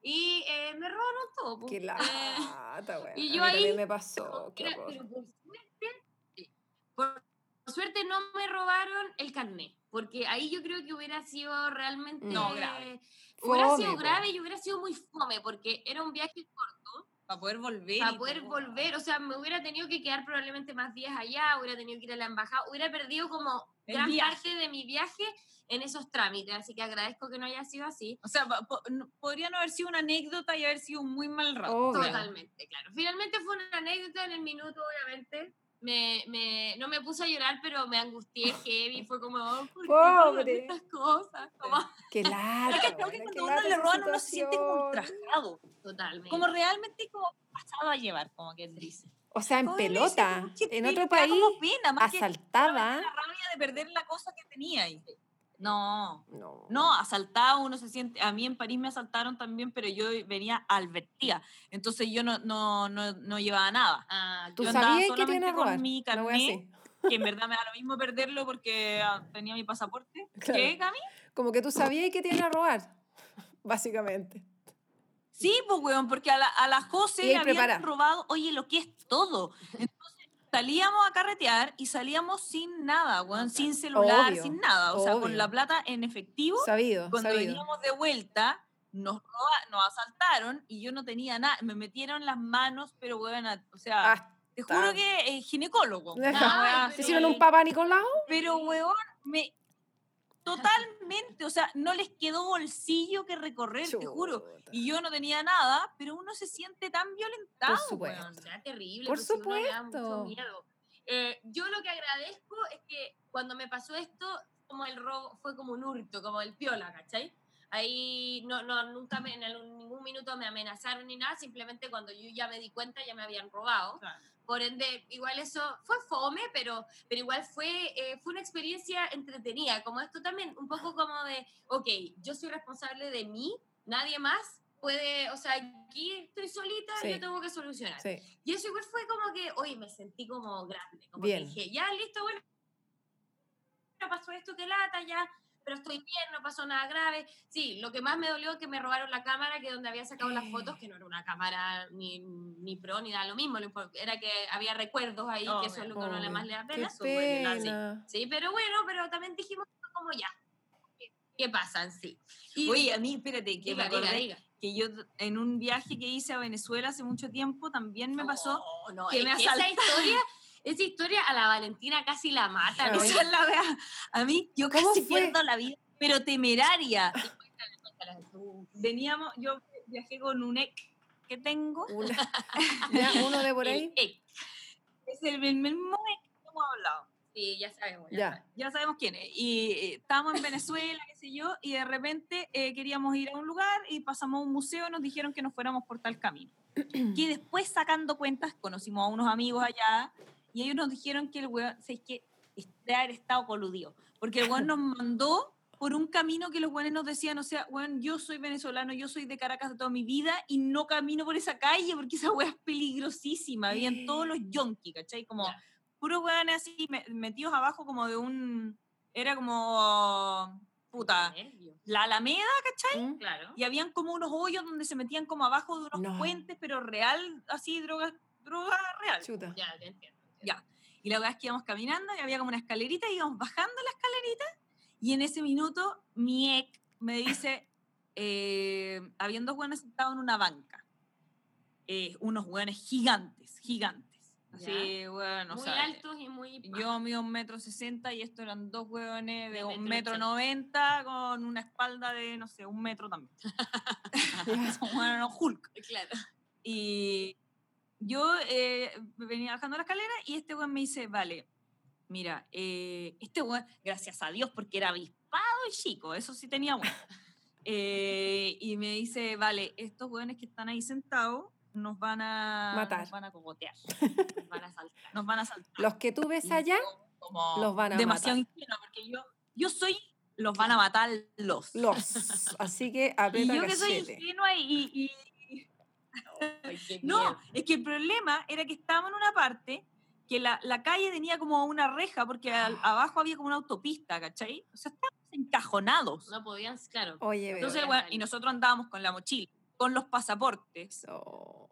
Y eh, me robaron todo. Qué lata, eh, Y yo ahí. me pasó. Qué pero por suerte, por suerte no me robaron el carnet porque ahí yo creo que hubiera sido realmente... No, grave. Hubiera sido grave y hubiera sido muy fome, porque era un viaje corto. Para poder volver. Para poder volver, o sea, me hubiera tenido que quedar probablemente más días allá, hubiera tenido que ir a la embajada, hubiera perdido como gran parte de mi viaje en esos trámites, así que agradezco que no haya sido así. O sea, podría no haber sido una anécdota y haber sido un muy mal rato. Totalmente, claro. Finalmente fue una anécdota en el minuto, obviamente, me, me, no me puse a llorar, pero me angustié heavy. Fue como, oh, ¿por Pobre. estas cosas? Como... Qué [laughs] lata. que creo que cuando uno le roban uno se siente como ultrajado. Totalmente. Como realmente como pasado a llevar, como que dice. O sea, en pelota, en otro país, pena, asaltada. la rabia de perder la cosa que tenía ahí. No, no, no, asaltado uno se siente, a mí en París me asaltaron también, pero yo venía advertida, entonces yo no, no, no, no llevaba nada. Ah, ¿Tú yo sabías que tiene con mi carnet, que en verdad me da lo mismo perderlo porque ah, tenía mi pasaporte. [laughs] ¿Qué, Cami? Como que tú sabías que iban a robar, básicamente. Sí, pues, weón, porque a la, a la José le habían robado, oye, lo que es todo. Salíamos a carretear y salíamos sin nada, sin celular, sin nada. O sea, con la plata en efectivo. Sabido. Cuando veníamos de vuelta, nos, nos asaltaron y yo no tenía nada. Me metieron las manos, pero bueno, o sea, te juro que eh, ginecólogo. [laughs] ¿Te hicieron un papá Nicolau? Pero, weón, me, Totalmente, o sea, no les quedó bolsillo que recorrer, te juro. Y yo no tenía nada, pero uno se siente tan violentado. Por supuesto. terrible. Por supuesto. Eh, yo lo que agradezco es que cuando me pasó esto, como el robo, fue como un hurto, como el piola, ¿cachai? Ahí no, no, nunca me, en ningún minuto me amenazaron ni nada, simplemente cuando yo ya me di cuenta ya me habían robado. Por ende, igual eso fue fome, pero, pero igual fue, eh, fue una experiencia entretenida, como esto también, un poco como de, ok, yo soy responsable de mí, nadie más puede, o sea, aquí estoy solita, y yo tengo que solucionar. Y eso igual fue como que, hoy me sentí como grande, como que dije, ya, listo, bueno, pasó esto, que lata, ya, pero estoy bien, no pasó nada grave. Sí, lo que más me dolió es que me robaron la cámara, que donde había sacado las fotos, que no era una cámara ni, ni pro ni nada, lo mismo, era que había recuerdos ahí, que eso es lo que uno más le da pena. Sí, pero bueno, pero también dijimos como ya, ¿qué, pasa en sí? Y, Oye, a mí, espérate, que me acordé que yo en un viaje que hice a Venezuela hace mucho tiempo también me pasó no, que me asaltaron. Esa historia Esa historia a la Valentina casi la mata. ¿no? Esa es la verdad. A mí, yo casi pierdo la vida, pero temeraria. [laughs] Veníamos, yo viajé con un ex que tengo. [laughs] uno de por ahí. Es el mismo ex que hemos hablado. Sí, ya sabemos. Ya, ya sabemos quién es. Y eh, estábamos en Venezuela, qué sé yo, y de repente eh, queríamos ir a un lugar y pasamos a un museo y nos dijeron que nos fuéramos por tal camino. [clears throat] que después, sacando cuentas, conocimos a unos amigos allá y ellos nos dijeron que el weón, es que de haber estado coludido. Porque el weón nos mandó por un camino que los weones nos decían, o sea, weón, yo soy venezolano, yo soy de Caracas de toda mi vida y no camino por esa calle porque esa weá es peligrosísima. Habían todos los yonkis, ¿cachai? Como puros weones así metidos abajo como de un... Era como... Puta, la Alameda, ¿cachai? Mm. Claro. Y habían como unos hoyos donde se metían como abajo de unos puentes, pero real, así, droga, droga real. Chuta. Ya, te entiendo. Ya. Y la verdad es que íbamos caminando y había como una escalerita y íbamos bajando la escalerita y en ese minuto mi ex me dice, [laughs] eh, habían dos hueones sentados en una banca. Eh, unos hueones gigantes, gigantes. Así, bueno, muy altos y muy... Yo mido un metro sesenta y estos eran dos hueones de, un metro noventa con una espalda de, no sé, un metro también. [laughs] [laughs] Son hueones Hulk. Claro. Y yo eh, venía bajando la escalera y este weón me dice, vale, mira, eh, este weón, gracias a Dios, porque era avispado y chico, eso sí tenía bueno. [laughs] Eh, y me dice, vale, estos weones que están ahí sentados nos van a matar. Nos van a cogotear. nos [laughs] van a saltar. Nos van a saltar. Los que tú ves allá, los van a demasiado matar. Demasiado porque yo, yo soy los van a matar los. Los. Así que [laughs] aprieta Y yo que soy ingenua y, [laughs] no, es que el problema era que estábamos en una parte que la, la calle tenía como una reja, porque abajo había como una autopista, ¿cachai? O sea, estábamos encajonados. No podían, claro. Oye, Entonces, bueno, y nosotros andábamos con la mochila, con los pasaportes,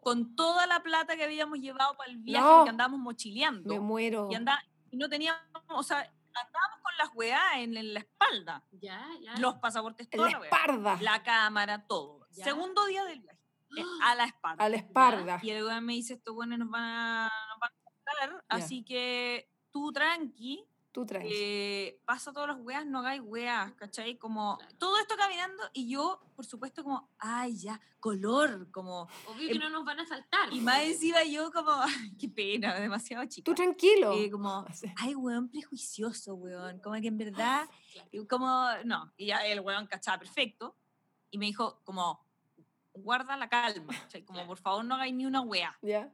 con toda la plata que habíamos llevado para el viaje, que andábamos mochileando. Me muero. Y, anda, y no teníamos, o sea, andábamos con las weas en, la espalda. Ya, ya. Los pasaportes, toda la, la espalda. La cámara, todo. Segundo día del viaje. Eh, a la espalda. A la espalda. Y el weón me dice, estos weones nos van a, nos van a matar, así que tú tranqui. Tú tranqui. Eh, pasa todas las weas, no hagáis weas, ¿cachai? Como todo esto caminando y yo, por supuesto, como, ay, ya, color, como... Obvio que em no nos van a saltar. Y más encima yo como, qué pena, demasiado chica. Tú tranquilo. Eh, como, [laughs] ay, weón, prejuicioso, weón. Como que en verdad, como, no. Y ya el weón cachaba perfecto. Y me dijo, como, guarda la calma. O sea, como por favor no hagáis ni una wea. Ya.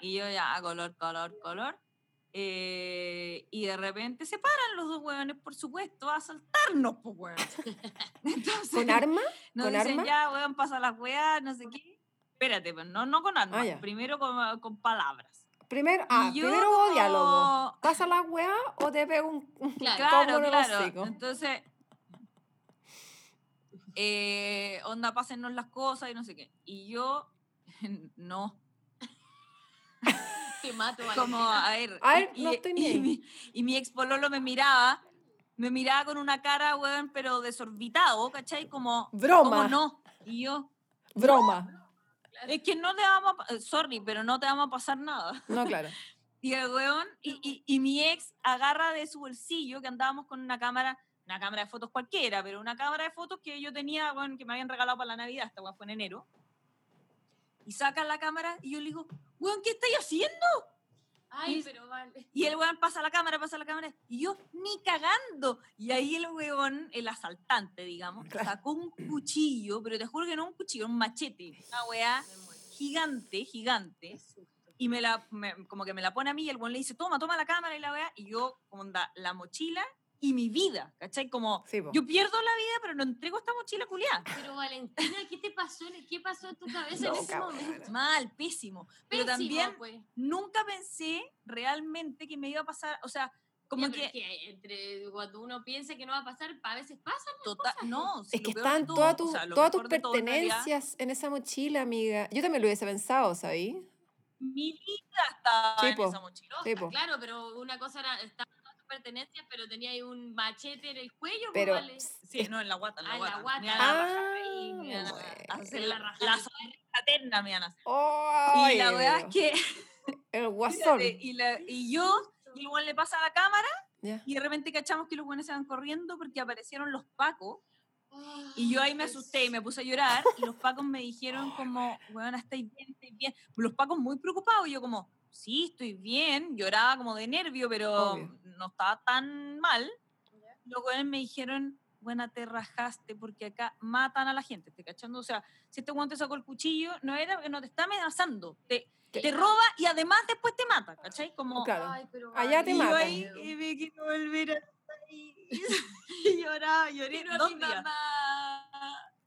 Y yo ya, color, color, color. Eh, y de repente se paran los dos hueones, por supuesto, a saltarnos, pues weón. [laughs] ¿Con arma? [laughs] Nos ¿Con dicen, ya, weón, pasa las weas, no sé qué. Espérate, pues no, no con armas, ah, primero con, con, palabras. Primero, ah, primero hubo diálogo. [laughs] ¿Pasa las weas o te pego un, claro, claro. Entonces, eh, onda, pásennos las cosas y no sé qué. Y yo, [laughs] no. Te mato, Como, a ver, y, no estoy y, mi, y mi ex pololo me miraba, me miraba con una cara, weón, pero desorbitado, ¿cachai? Como, broma. Como no. Y yo, broma. Es que no te vamos a, sorry, pero no te vamos a pasar nada. No, claro. [laughs] y el weón, y, y, y mi ex agarra de su bolsillo, que andábamos con una cámara, una cámara de fotos cualquiera, pero una cámara de fotos que yo tenía, bueno, que me habían regalado para la Navidad, esta fue en enero. Y saca la cámara y yo le digo, weón, ¿qué estáis haciendo? Ay, y, pero vale. Y el weón pasa la cámara, pasa la cámara, y yo, ni cagando. Y ahí el weón, el asaltante, digamos, sacó un cuchillo, pero te juro que no un cuchillo, un machete. Una weá gigante, gigante. Y me la, como que me la pone a mí y el weón le dice, toma, toma la cámara y la weá. Y yo, como onda, la mochila y mi vida, ¿cachai? Como yo pierdo la vida, pero no entrego esta mochila culiada. Pero Valentina, ¿qué te pasó? ¿Qué pasó en tu cabeza en ese momento? Mal, pésimo. Pero también pues. nunca pensé realmente que me iba a pasar, o sea, como que, entre cuando uno piensa que no va a pasar, a veces pasan Total, no, es que están todas tus pertenencias en, esa mochila, amiga. Yo también lo hubiese pensado, ¿sabí? Mi vida estaba en esa mochila. Claro, pero una cosa era pertenencias, pero tenía ahí un machete en el cuello. Pero, Sí, no, en la guata. En la, ah, guata. la guata. Ah, y me hacer la, la, la me van a hacer. Oh, y la verdad es que [laughs] El guasón. y, y, yo, y igual le pasa a la cámara, y de repente cachamos que los buenos se van corriendo porque aparecieron los pacos. Y yo ahí me asusté y me puse a llorar y los pacos me dijeron como, bueno, estáis bien, estáis bien. Los pacos muy preocupados y yo como, sí, estoy bien. Lloraba como de nervio, pero no estaba tan mal. Los buenos me dijeron, buena, te rajaste porque acá matan a la gente, ¿te cachando? O sea, si este guante sacó el cuchillo, no era que no te está amenazando, te, te roba y además después te mata, ¿cachai? Como, claro. allá te mata. Y yo ahí me quiero volver a [laughs] y lloraba, lloré dos días.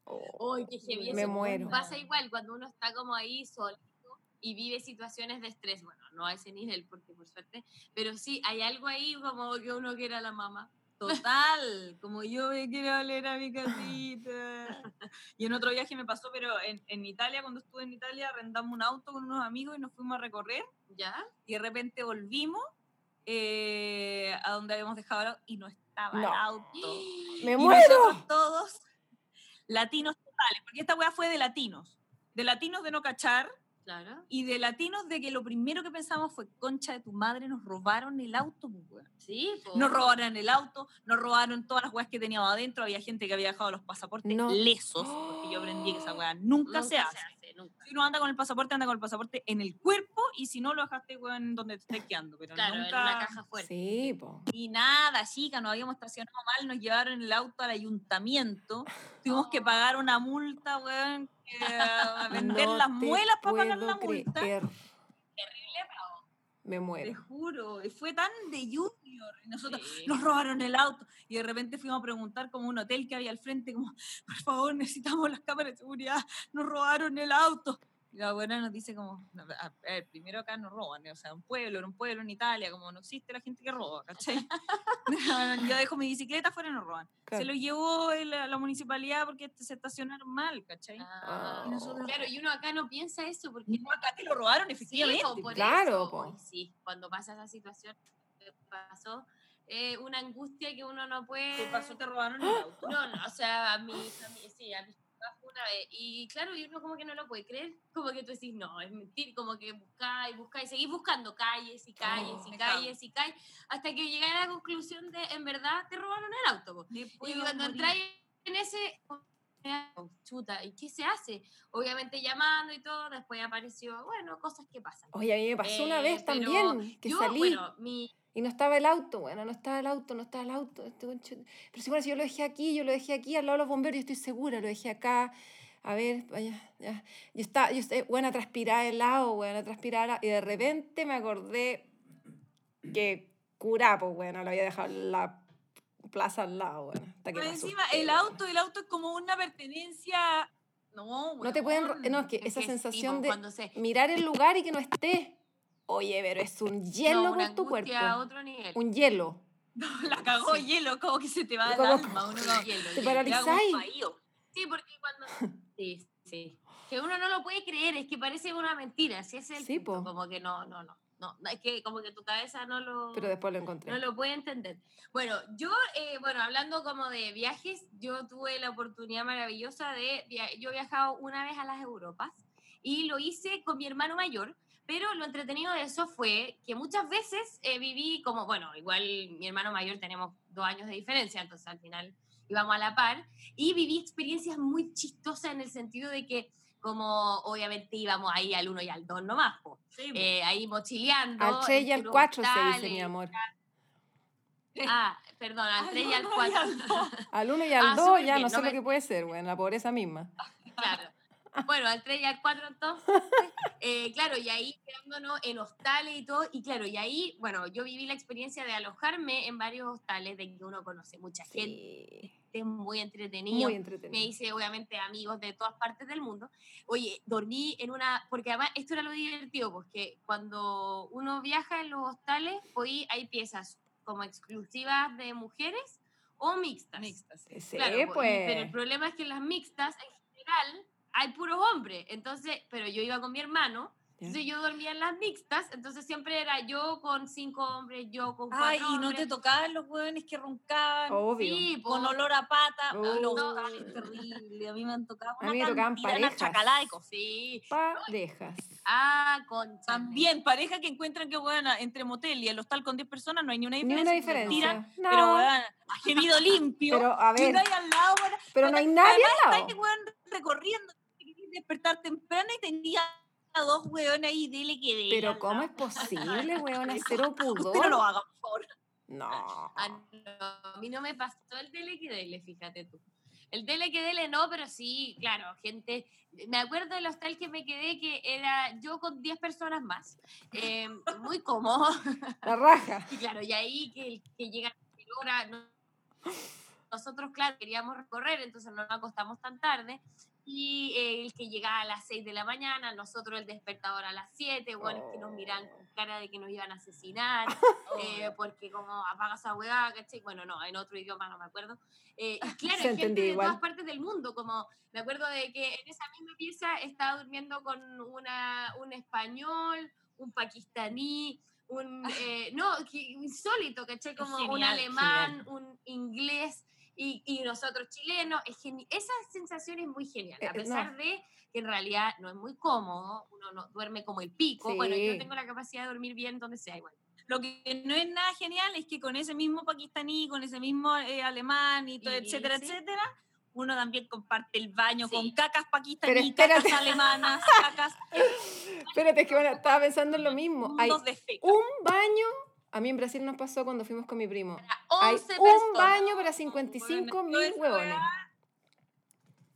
Oh, qué heavy. Me muero. Pasa igual cuando uno está como ahí solito y vive situaciones de estrés. Bueno, no a ese nivel, porque por suerte, pero sí, hay algo ahí como que uno quiere a la mamá. Total, [laughs] como yo me quiero volver a mi casita. [laughs] Y en otro viaje me pasó, pero en, en, Italia, cuando estuve en Italia, arrendamos un auto con unos amigos y nos fuimos a recorrer. ¿Ya? Y de repente volvimos eh, a donde habíamos dejado el auto y no estaba el auto. [gasps] ¡Me muero! todos latinos totales, porque esta weá fue de latinos. De latinos de no cachar, y de latinos de que lo primero que pensamos fue, concha de tu madre, nos robaron el auto, pues, Sí, Nos robaron el auto, nos robaron todas las weas que teníamos adentro, había gente que había dejado los pasaportes lesos, porque yo aprendí que esa wea nunca, se hace. Si uno anda con el pasaporte, anda con el pasaporte en el cuerpo, y si no, lo dejaste en donde te estés quedando, pero claro, nunca... en una caja fuerte. Sí, po. Y nada, chica, nos habíamos estacionado mal, nos llevaron el auto al ayuntamiento, tuvimos que pagar una multa, weón, a [laughs] vender las muelas para pagar la multa. Terrible, Me muero. Te juro, fue tan de junior. Y nosotros nos robaron el auto. Y de repente fuimos a preguntar como un hotel que había al frente, como, por favor, necesitamos las cámaras de seguridad, nos robaron el auto. Y la abuela nos dice como, a ver, primero acá nos roban, o sea, un pueblo, en un pueblo en Italia, como no existe la gente que roba, ¿cachai? [laughs] [laughs] Yo dejo mi bicicleta afuera y nos roban. Se lo llevó la, la, municipalidad porque se estacionaron mal, ¿cachai? Ah, y claro, y uno acá no piensa eso porque... No, acá te lo robaron efectivamente. claro, Sí, cuando pasa esa situación, pasó, eh, una angustia que uno no puede... ¿Qué pasó? ¿Te robaron el auto? No, no, o sea, a mí, a mí sí, a mí una vez. Y claro, y uno como que no lo puede creer, como que tú decís, no, es mentir, como que buscáis, buscáis, seguís buscando calles y calles y calles y calles, hasta que llegáis a la conclusión de, en verdad, te robaron el auto. Y cuando entráis en ese chuta, ¿y qué se hace? Obviamente llamando y todo, después apareció, bueno, cosas que pasan. Oye, a mí me pasó una vez eh, también, que salí. Bueno, mi, y no estaba el auto, bueno, no estaba el auto, no estaba el auto. Este Pero si, bueno, si yo lo dejé aquí, yo lo dejé aquí al lado de los bomberos, yo estoy segura, lo dejé acá. A ver, vaya, ya. Yo estaba, yo estoy, bueno, a transpirar el lado, bueno, a transpirar. Y de repente me acordé que Curapo, bueno, lo había dejado en la plaza al lado, bueno. Hasta que encima, el auto, el auto es como una pertenencia. No, No te pueden. No, es que esa sensación de mirar el lugar y que no esté. Oye, pero es un hielo por tu cuerpo. A otro nivel. Un hielo. [laughs] No, la cagó hielo, como que se te va el alma. Uno no, [laughs] hielo, te paralizáis. Sí, porque cuando. [laughs] Sí, sí. Que uno no lo puede creer, es que parece una mentira. Si es el. Sí, Como que no, no, no. No, es que como que tu cabeza no lo... Pero después lo encontré. No lo puede entender. Bueno, yo, eh, bueno, hablando como de viajes, yo tuve la oportunidad maravillosa de... Yo he viajado una vez a las Europas y lo hice con mi hermano mayor, pero lo entretenido de eso fue que muchas veces eh, viví como, bueno, igual mi hermano mayor tenemos dos años de diferencia, entonces al final íbamos a la par, y viví experiencias muy chistosas en el sentido de que como obviamente íbamos ahí al 1 y al 2 nomás, eh, ahí mochileando. Al 3 y al 4 se dice, mi amor. [laughs] Ah, perdón, al 3 y al 4. al 1 y al 2 ah, ya no sé lo que puede ser, bueno, la pobreza misma. Claro. Bueno, al 3 y al 4 entonces. [laughs] Eh, claro, y ahí quedándonos en hostales y todo. Y claro, y ahí, bueno, yo viví la experiencia de alojarme en varios hostales de que uno conoce mucha gente. Es muy entretenido. Muy entretenido. Me hice, obviamente, amigos de todas partes del mundo. Oye, dormí en una. Porque además, esto era lo divertido, porque cuando uno viaja en los hostales, hoy hay piezas como exclusivas de mujeres o mixtas. Mixtas, sí. Claro, pues. Pero el problema es que las mixtas, en general, hay puros hombres. Entonces, pero yo iba con mi hermano Entonces yo dormía en las mixtas, entonces siempre era yo con cinco hombres, yo con cuatro Ay, y no hombres. te tocaban los hueones que roncaban Obvio. Sí, con olor a pata. Oh. Los- No. ay, terrible. A mí me han tocado A una mí me tocaban una parejas. cosas. Sí. Parejas. Ah, con También, pareja que encuentran que, weón, entre motel y el hostal con 10 personas no hay ni una Ni diferencia. una se diferencia. tiran, No. Pero, a gemido limpio. [laughs] Pero, a y ver, no hay al lado, weón. pero no hay nadie al lado. estáis, weón, recorriendo, despertar temprano y tenía a dos weones ahí, dele que dele. Pero ¿cómo es posible, [laughs] weón? Cero Usted no lo pudor. haga, por favor. No. Ah, no, a mí no me pasó el dele que dele, fíjate tú. El dele que dele no, pero sí, claro, gente. Me acuerdo del hostal que me quedé que era yo con 10 personas más. eh, muy cómodo. [laughs] La raja. Y claro, y ahí que, que llega la hora, no- nosotros, claro, queríamos recorrer, entonces no nos acostamos tan tarde. Y eh, el que llegaba a las 6 de la mañana, nosotros el despertador a las 7, bueno, que nos miran con cara de que nos iban a asesinar, [laughs] eh, porque como apaga esa hueá, ¿cachai? Bueno, no, en otro idioma no me acuerdo. Eh, y [laughs] claro, hay gente de igual. todas partes del mundo, como me acuerdo de que en esa misma pieza estaba durmiendo con una, un español, un pakistaní, un, [laughs] eh, no, insólito, ¿cachai? Como un Genial, alemán, un inglés y, y nosotros chilenos. Es Esa sensación es muy genial, Eh, a eh, pesar no. de que en realidad no es muy cómodo, uno no duerme como el pico. Bueno, yo Sí. tengo la capacidad de dormir bien donde sea igual. Lo que no es nada genial es que con ese mismo pakistaní, con ese mismo eh, alemán y todo, Y- etcétera, sí. etcétera, uno también comparte el baño Sí. con cacas espérate. cacas alemanas, cacas [laughs] Espérate, es que bueno, estaba pensando en lo mismo. Hay un baño. A mí en Brasil nos pasó cuando fuimos con mi primo. Hay 11 un personas. baño para 55 Bueno, mil huevones.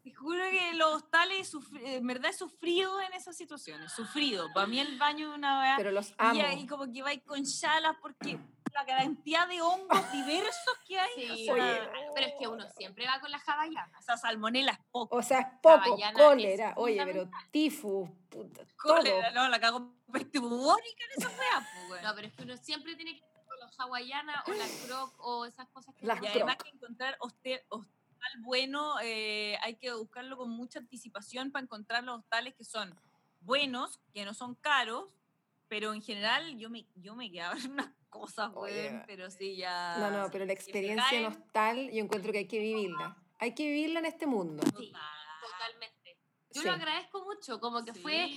Te juro que los hostales, en verdad he sufrido en esas situaciones, sufrido. Para mí el baño es una weá. Pero los Y amo. ahí como que vais con chalas porque la cantidad de hongos [laughs] diversos que hay. Sí, o sea, Oye. pero es que uno siempre va con la hawaiana. esa salmonela es poco. O sea, es poco, es cólera. Oye, pero tifus, puta, todo. Cólera, no, la cago peste bubónica en esa weá, pues. No, pero es que uno siempre tiene que ir con la hawaiana o la croc o esas cosas que Las Y además que encontrar hoste- hostal bueno, eh, hay que buscarlo con mucha anticipación para encontrar los hostales que son buenos, que no son caros, pero en general yo me, yo me quedaba [laughs] en unas cosas, weón, pero sí ya... No, no, pero la experiencia hostal yo encuentro que hay que vivirla. Hay que vivirla en este mundo. Sí, totalmente. Yo Sí. lo agradezco mucho, como que fue.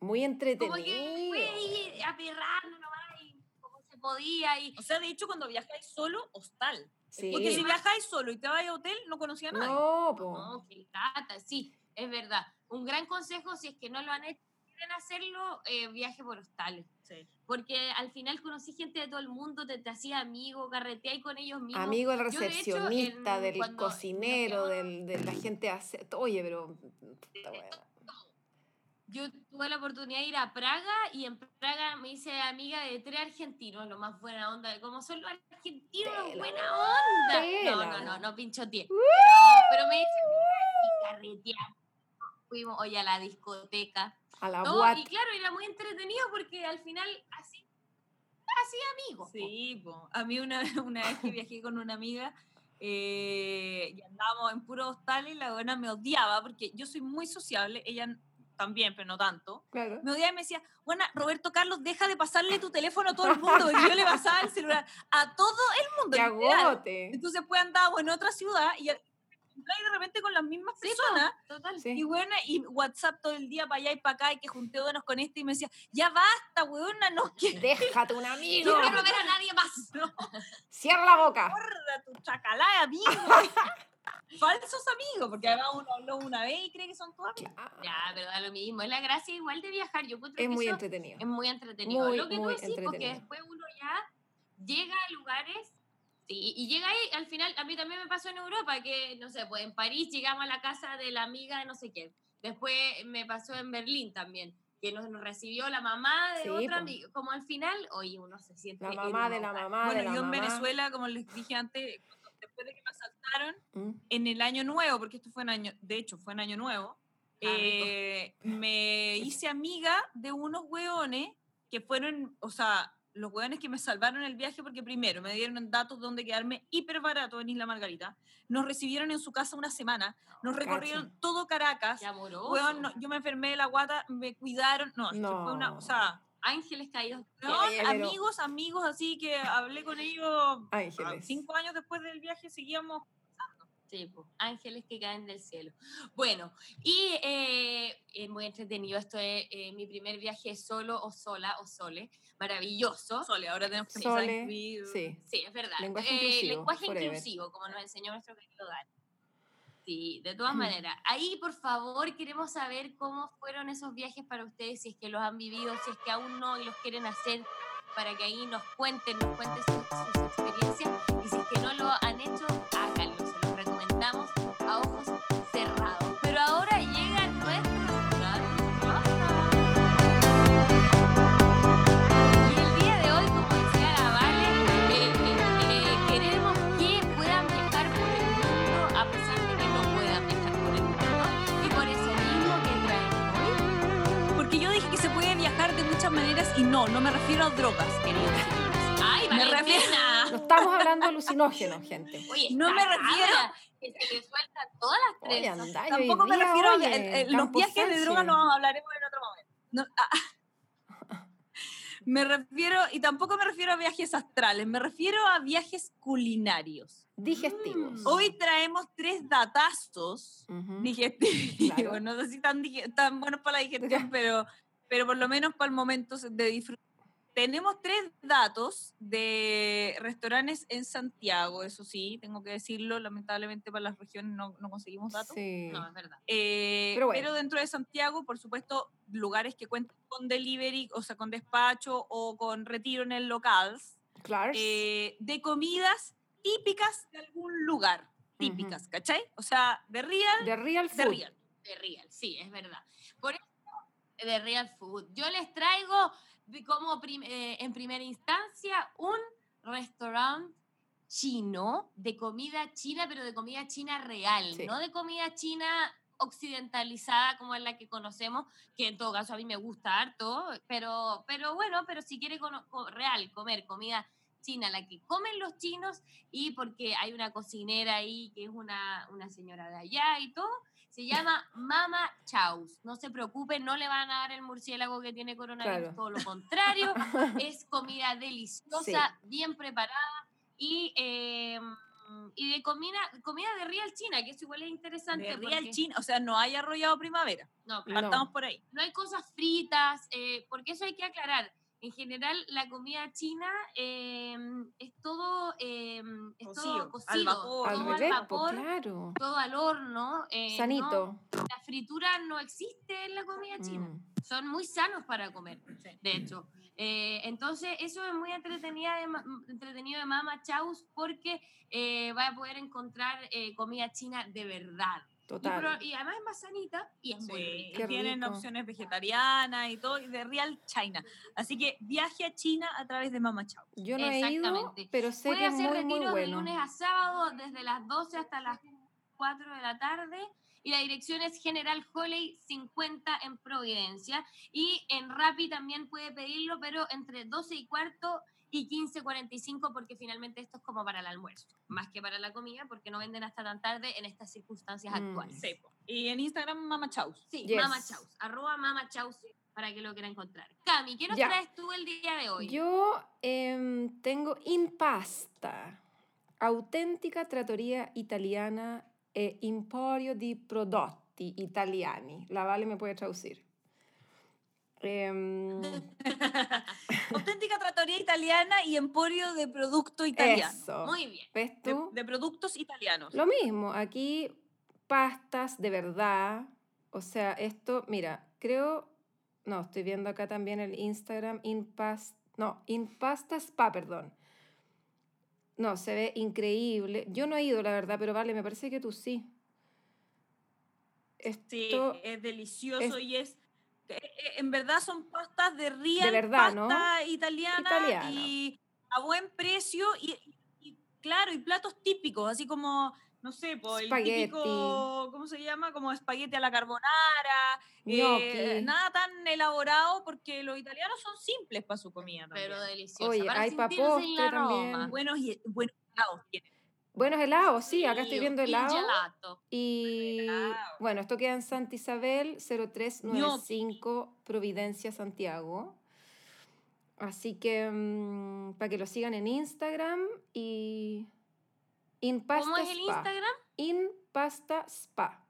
Muy como entretenido. que fue ahí a perrarnos nomás y como se podía y O sea, de hecho, cuando viajáis solo, hostal. Sí. Porque si viajáis solo y te vais a hotel, no conocía a nadie. No, po. no, que lata, sí, es verdad. Un gran consejo, si es que no lo han hecho, quieren hacerlo, eh, viaje por hostales. Sí. Porque al final conocí gente de todo el mundo, te, te hacía amigo, carreteáis con ellos mismos. Amigo del Yo, de hecho, recepcionista, en- del cocinero, del, de la gente hace. Oye, pero. puta wea. Yo tuve la oportunidad de ir a Praga y en Praga me hice amiga de tres argentinos, lo más buena onda. Como son los argentinos, Tela. buena onda. Tela. No, no, no, no pinchoteé. Pero, pero me hice amiga y carreteamos. Fuimos hoy a la discoteca. A la No, y claro, era muy entretenido porque al final así, así amigos. Sí, po. a mí una, [laughs] una vez que viajé con una amiga eh, y andábamos en puro hostal y la buena me odiaba porque yo soy muy sociable, ella también, pero no tanto. Claro. Me odiaba y me decía, bueno, Roberto Carlos, deja de pasarle tu teléfono a todo el mundo, porque yo le pasaba el celular a todo el mundo. [laughs] Entonces pues andábamos en otra ciudad y, y de repente con las mismas Sí, personas Total. Sí. y bueno, y WhatsApp todo el día para allá y para acá y que juntémonos con este y me decía, ya basta, weona, no quiero [laughs] Déjate un amigo. No quiero ver a nadie más. [laughs] Cierra la boca. tu chacalá, amigo. [laughs] Falsos amigos, porque además uno habló una vez y cree que son todos amigos. Claro. Ya, pero da lo mismo. Es la gracia igual de viajar. Yo encuentro Es que muy eso entretenido. es muy entretenido. Muy, lo que muy tú decís, porque después uno ya llega a lugares. Sí, y llega ahí, al final, a mí también me pasó en Europa, que, no sé, pues en París llegamos a la casa de la amiga de no sé quién. Después me pasó en Berlín también, que nos, nos recibió la mamá de Sí, otra amiga. Como al final, oye, uno se siente. La mamá de la mamá de Bueno, la yo en. Venezuela, como les dije antes, cuando- después de que me asaltaron, Mm. en el año nuevo, porque esto fue en año, de hecho fue en año nuevo, Ah, eh, me [laughs] hice amiga de unos hueones que fueron, o sea, los hueones que me salvaron el viaje porque primero me dieron datos donde quedarme hiper barato en Isla Margarita. Nos recibieron en su casa una semana. Nos recorrieron todo Caracas. Qué amoroso. yo me enfermé de la guata, me cuidaron. No, no. fue una, o sea, ángeles caídos. No, amigos, amigos, así que hablé con ellos ángeles. cinco años después del viaje, seguíamos Sí, ángeles que caen del cielo. Bueno, y eh, muy entretenido. Esto es eh, mi primer viaje solo o sola o sole. Maravilloso. Sole, ahora tenemos que sole, sí. sí, es verdad. Lenguaje eh, inclusivo. Lenguaje inclusivo, como nos enseñó nuestro querido Dani. Sí, de todas maneras. Ahí, por favor, queremos saber cómo fueron esos viajes para ustedes, si es que los han vivido, si es que aún no y los quieren hacer, para que ahí nos cuenten, nos cuenten sus, sus experiencias. Y si es que no lo han hecho, y no, no me refiero a drogas, queridos Ay, me refiero [laughs] No estamos hablando de alucinógenos, gente. Oye, no me refiero que se le sueltan todas las tres. Oye, Tampoco me refiero a los viajes de drogas, lo hablaremos en otro momento. No, ah, [laughs] me refiero, y tampoco me refiero a viajes astrales, me refiero a viajes culinarios. Digestivos. Hoy traemos tres datazos digestivos. [laughs] No sé si tan, tan buenos para la digestión, pero pero por lo menos para el momento de disfrutar. Tenemos tres datos de restaurantes en Santiago, eso sí, tengo que decirlo, lamentablemente para las regiones no, no conseguimos datos. Sí. No, es verdad. Eh, pero, dentro de Santiago, por supuesto, lugares que cuentan con delivery, o sea, con despacho o con retiro en el local. Claro. Eh, de comidas típicas de algún lugar. Típicas, ¿cachai? O sea, de real. De real food. De real. De real, sí, es verdad. Por eso de Real Food. Yo les traigo como eh, en primera instancia un restaurante chino de comida china, pero de comida china real, no de comida china occidentalizada como es la que conocemos, que en todo caso a mí me gusta harto, pero, pero bueno, pero si quiere real comer comida china, la que comen los chinos y porque hay una cocinera ahí que es una, una señora de allá y todo, se llama Mama Chaus. No se preocupen, no le van a dar el murciélago que tiene coronavirus, todo lo contrario. [laughs] es comida deliciosa, bien preparada y, em, y de comida, comida de Real China, que eso igual es interesante. De Real China, o sea, no hay arrollado primavera. No, Partamos por ahí. No hay cosas fritas, eh, porque eso hay que aclarar en general la comida china em, es todo, eh, es todo cocido, al vapor, todo al, vapor, todo al horno. Eh, Sanito. La fritura no existe en la comida china. Mm. Son muy sanos para comer, de hecho. Eh, entonces, eso es muy entretenida de, entretenido de Mama Chaus porque eh, va a poder encontrar comida china de verdad. Y, además es más sanita y es muy tienen opciones vegetarianas y todo, y de Real China. Así que viaje a China a través de Mama Chao. Yo no he ido, pero sé que es muy, muy bueno. de lunes a sábado, desde las 12 hasta las 4 de la tarde. Y la dirección es General Holley 50 en Providencia. Y en Rappi también puede pedirlo, pero entre 12 y cuarto y 15.45 porque finalmente esto es como para el almuerzo, más que para la comida porque no venden hasta tan tarde en estas circunstancias mm. actuales. Y en Instagram Mama Chaus. Sí, Mama Chaus, arroba Mama Chaus para que lo quiera encontrar. Cami, ¿qué nos traes tú el día de hoy? Yo em, tengo Impasta, auténtica trattoria italiana e emporio di prodotti italiani. La Vale me puede traducir. Trattoria [laughs] italiana y emporio de producto italiano. Muy bien. ¿Ves tú? De, productos italianos. Lo mismo, aquí pastas de verdad. O sea, esto, mira, creo, no, estoy viendo acá también el Instagram, Inpast, no, Impasta Spa, perdón. No, se ve increíble. Yo no he ido, la verdad, pero vale, me parece que tú sí. Esto sí, es delicioso y es en verdad son pastas de real, pasta italiana, y a buen precio y, claro, y platos típicos, así como no sé, pues el típico, ¿cómo se llama? Como espagueti a la carbonara, eh, nada tan elaborado porque los italianos son simples para su comida. Pero delicioso. Oye, hay para también. Buenos, buenos helados tienen. Buenos helados, sí, acá estoy viendo helado. Y, bueno, esto queda en Santa Isabel 0395 Providencia, Santiago. Así que mm, para que lo sigan en Instagram y In ¿Cómo es el Instagram? In Pasta Spa.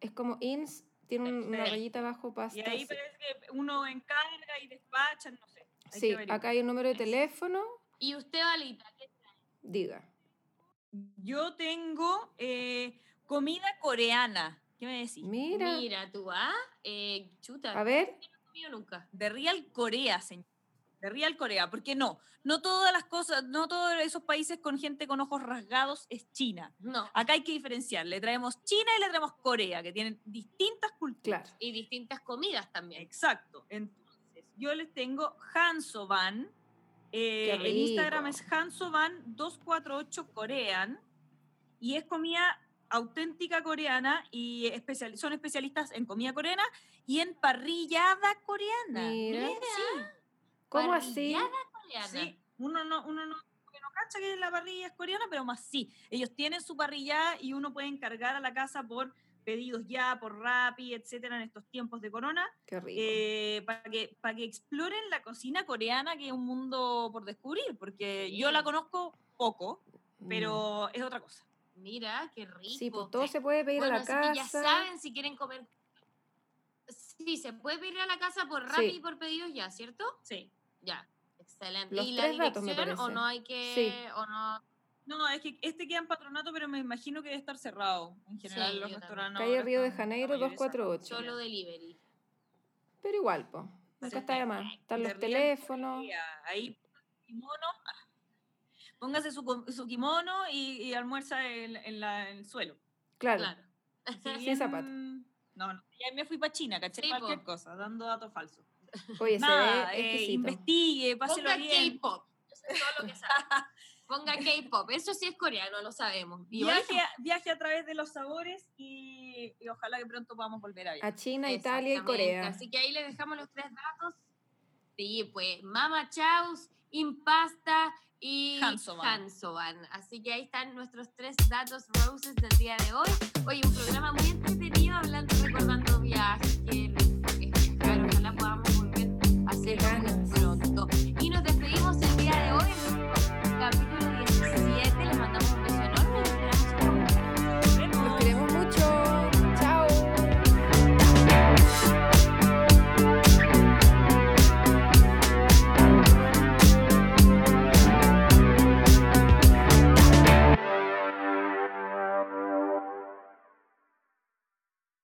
Es como ins, tiene una rayita abajo, pasta. Y ahí parece que uno encarga y despacha, no sé. sí, acá hay un número de teléfono. ¿Y usted, Valita, qué trae? Diga. Yo tengo eh, comida coreana. ¿Qué me decís? Mira. Mira, tú, ¿ah? Eh, chuta. A ver. No he comido nunca. De Real Corea, señor de Real Corea, porque no, no todas las cosas, no todos esos países con gente con ojos rasgados es China. No. Acá hay que diferenciar, le traemos China y le traemos Corea, que tienen distintas culturas. Y distintas comidas también. Exacto. Entonces, yo les tengo Hansoban, eh, el Instagram es Hansoban248 Corean, y es comida auténtica coreana y especial, son especialistas en comida coreana y en parrillada coreana. Mira. ¿Cómo así? Sí, uno no, uno no, no cacha que la parrilla es coreana, pero más sí. Ellos tienen su parrilla y uno puede encargar a la casa por pedidos ya, por Rappi, etcétera, en estos tiempos de corona. Qué rico. Eh, para, que, para que exploren la cocina coreana, que es un mundo por descubrir, porque yo la conozco poco, pero mm. es otra cosa. Mira, qué rico. Sí, pues todo se puede pedir a la casa. ya saben si quieren comer. Sí, se puede pedir a la casa por Rappi y por pedidos ya, ¿cierto? Sí. Ya, excelente. ¿Y la dirección o no hay que, o no? No, es que este queda en patronato, pero me imagino que debe estar cerrado en general los restaurantes. Calle Río de Janeiro 248. Solo delivery. Pero igual, pues. Nunca está de más. Están los teléfonos. Ahí, kimono. Póngase su, su kimono y, y almuerza en, en, la, en, el suelo. Claro. claro. Sin zapato. No, no. Ya me fui para China, caché cualquier cosa, dando datos falsos. Oye, Nada, se ve eh, investigue, páselo Ponga K-pop. Eso es todo lo que sabe. [laughs] Ponga K-pop, eso sí es coreano, lo sabemos. Y viaje, bueno. viaje, a través de los sabores y, y, ojalá que pronto podamos volver a viajar. A China, Italia y Corea. Así que ahí les dejamos los tres datos. Sí, pues Mama Chaus, Impasta y Hansovan. Así que ahí están nuestros tres datos roses del día de hoy. Hoy un programa muy entretenido hablando, recordando viajes, que es viajar. Ojalá podamos volver a hacer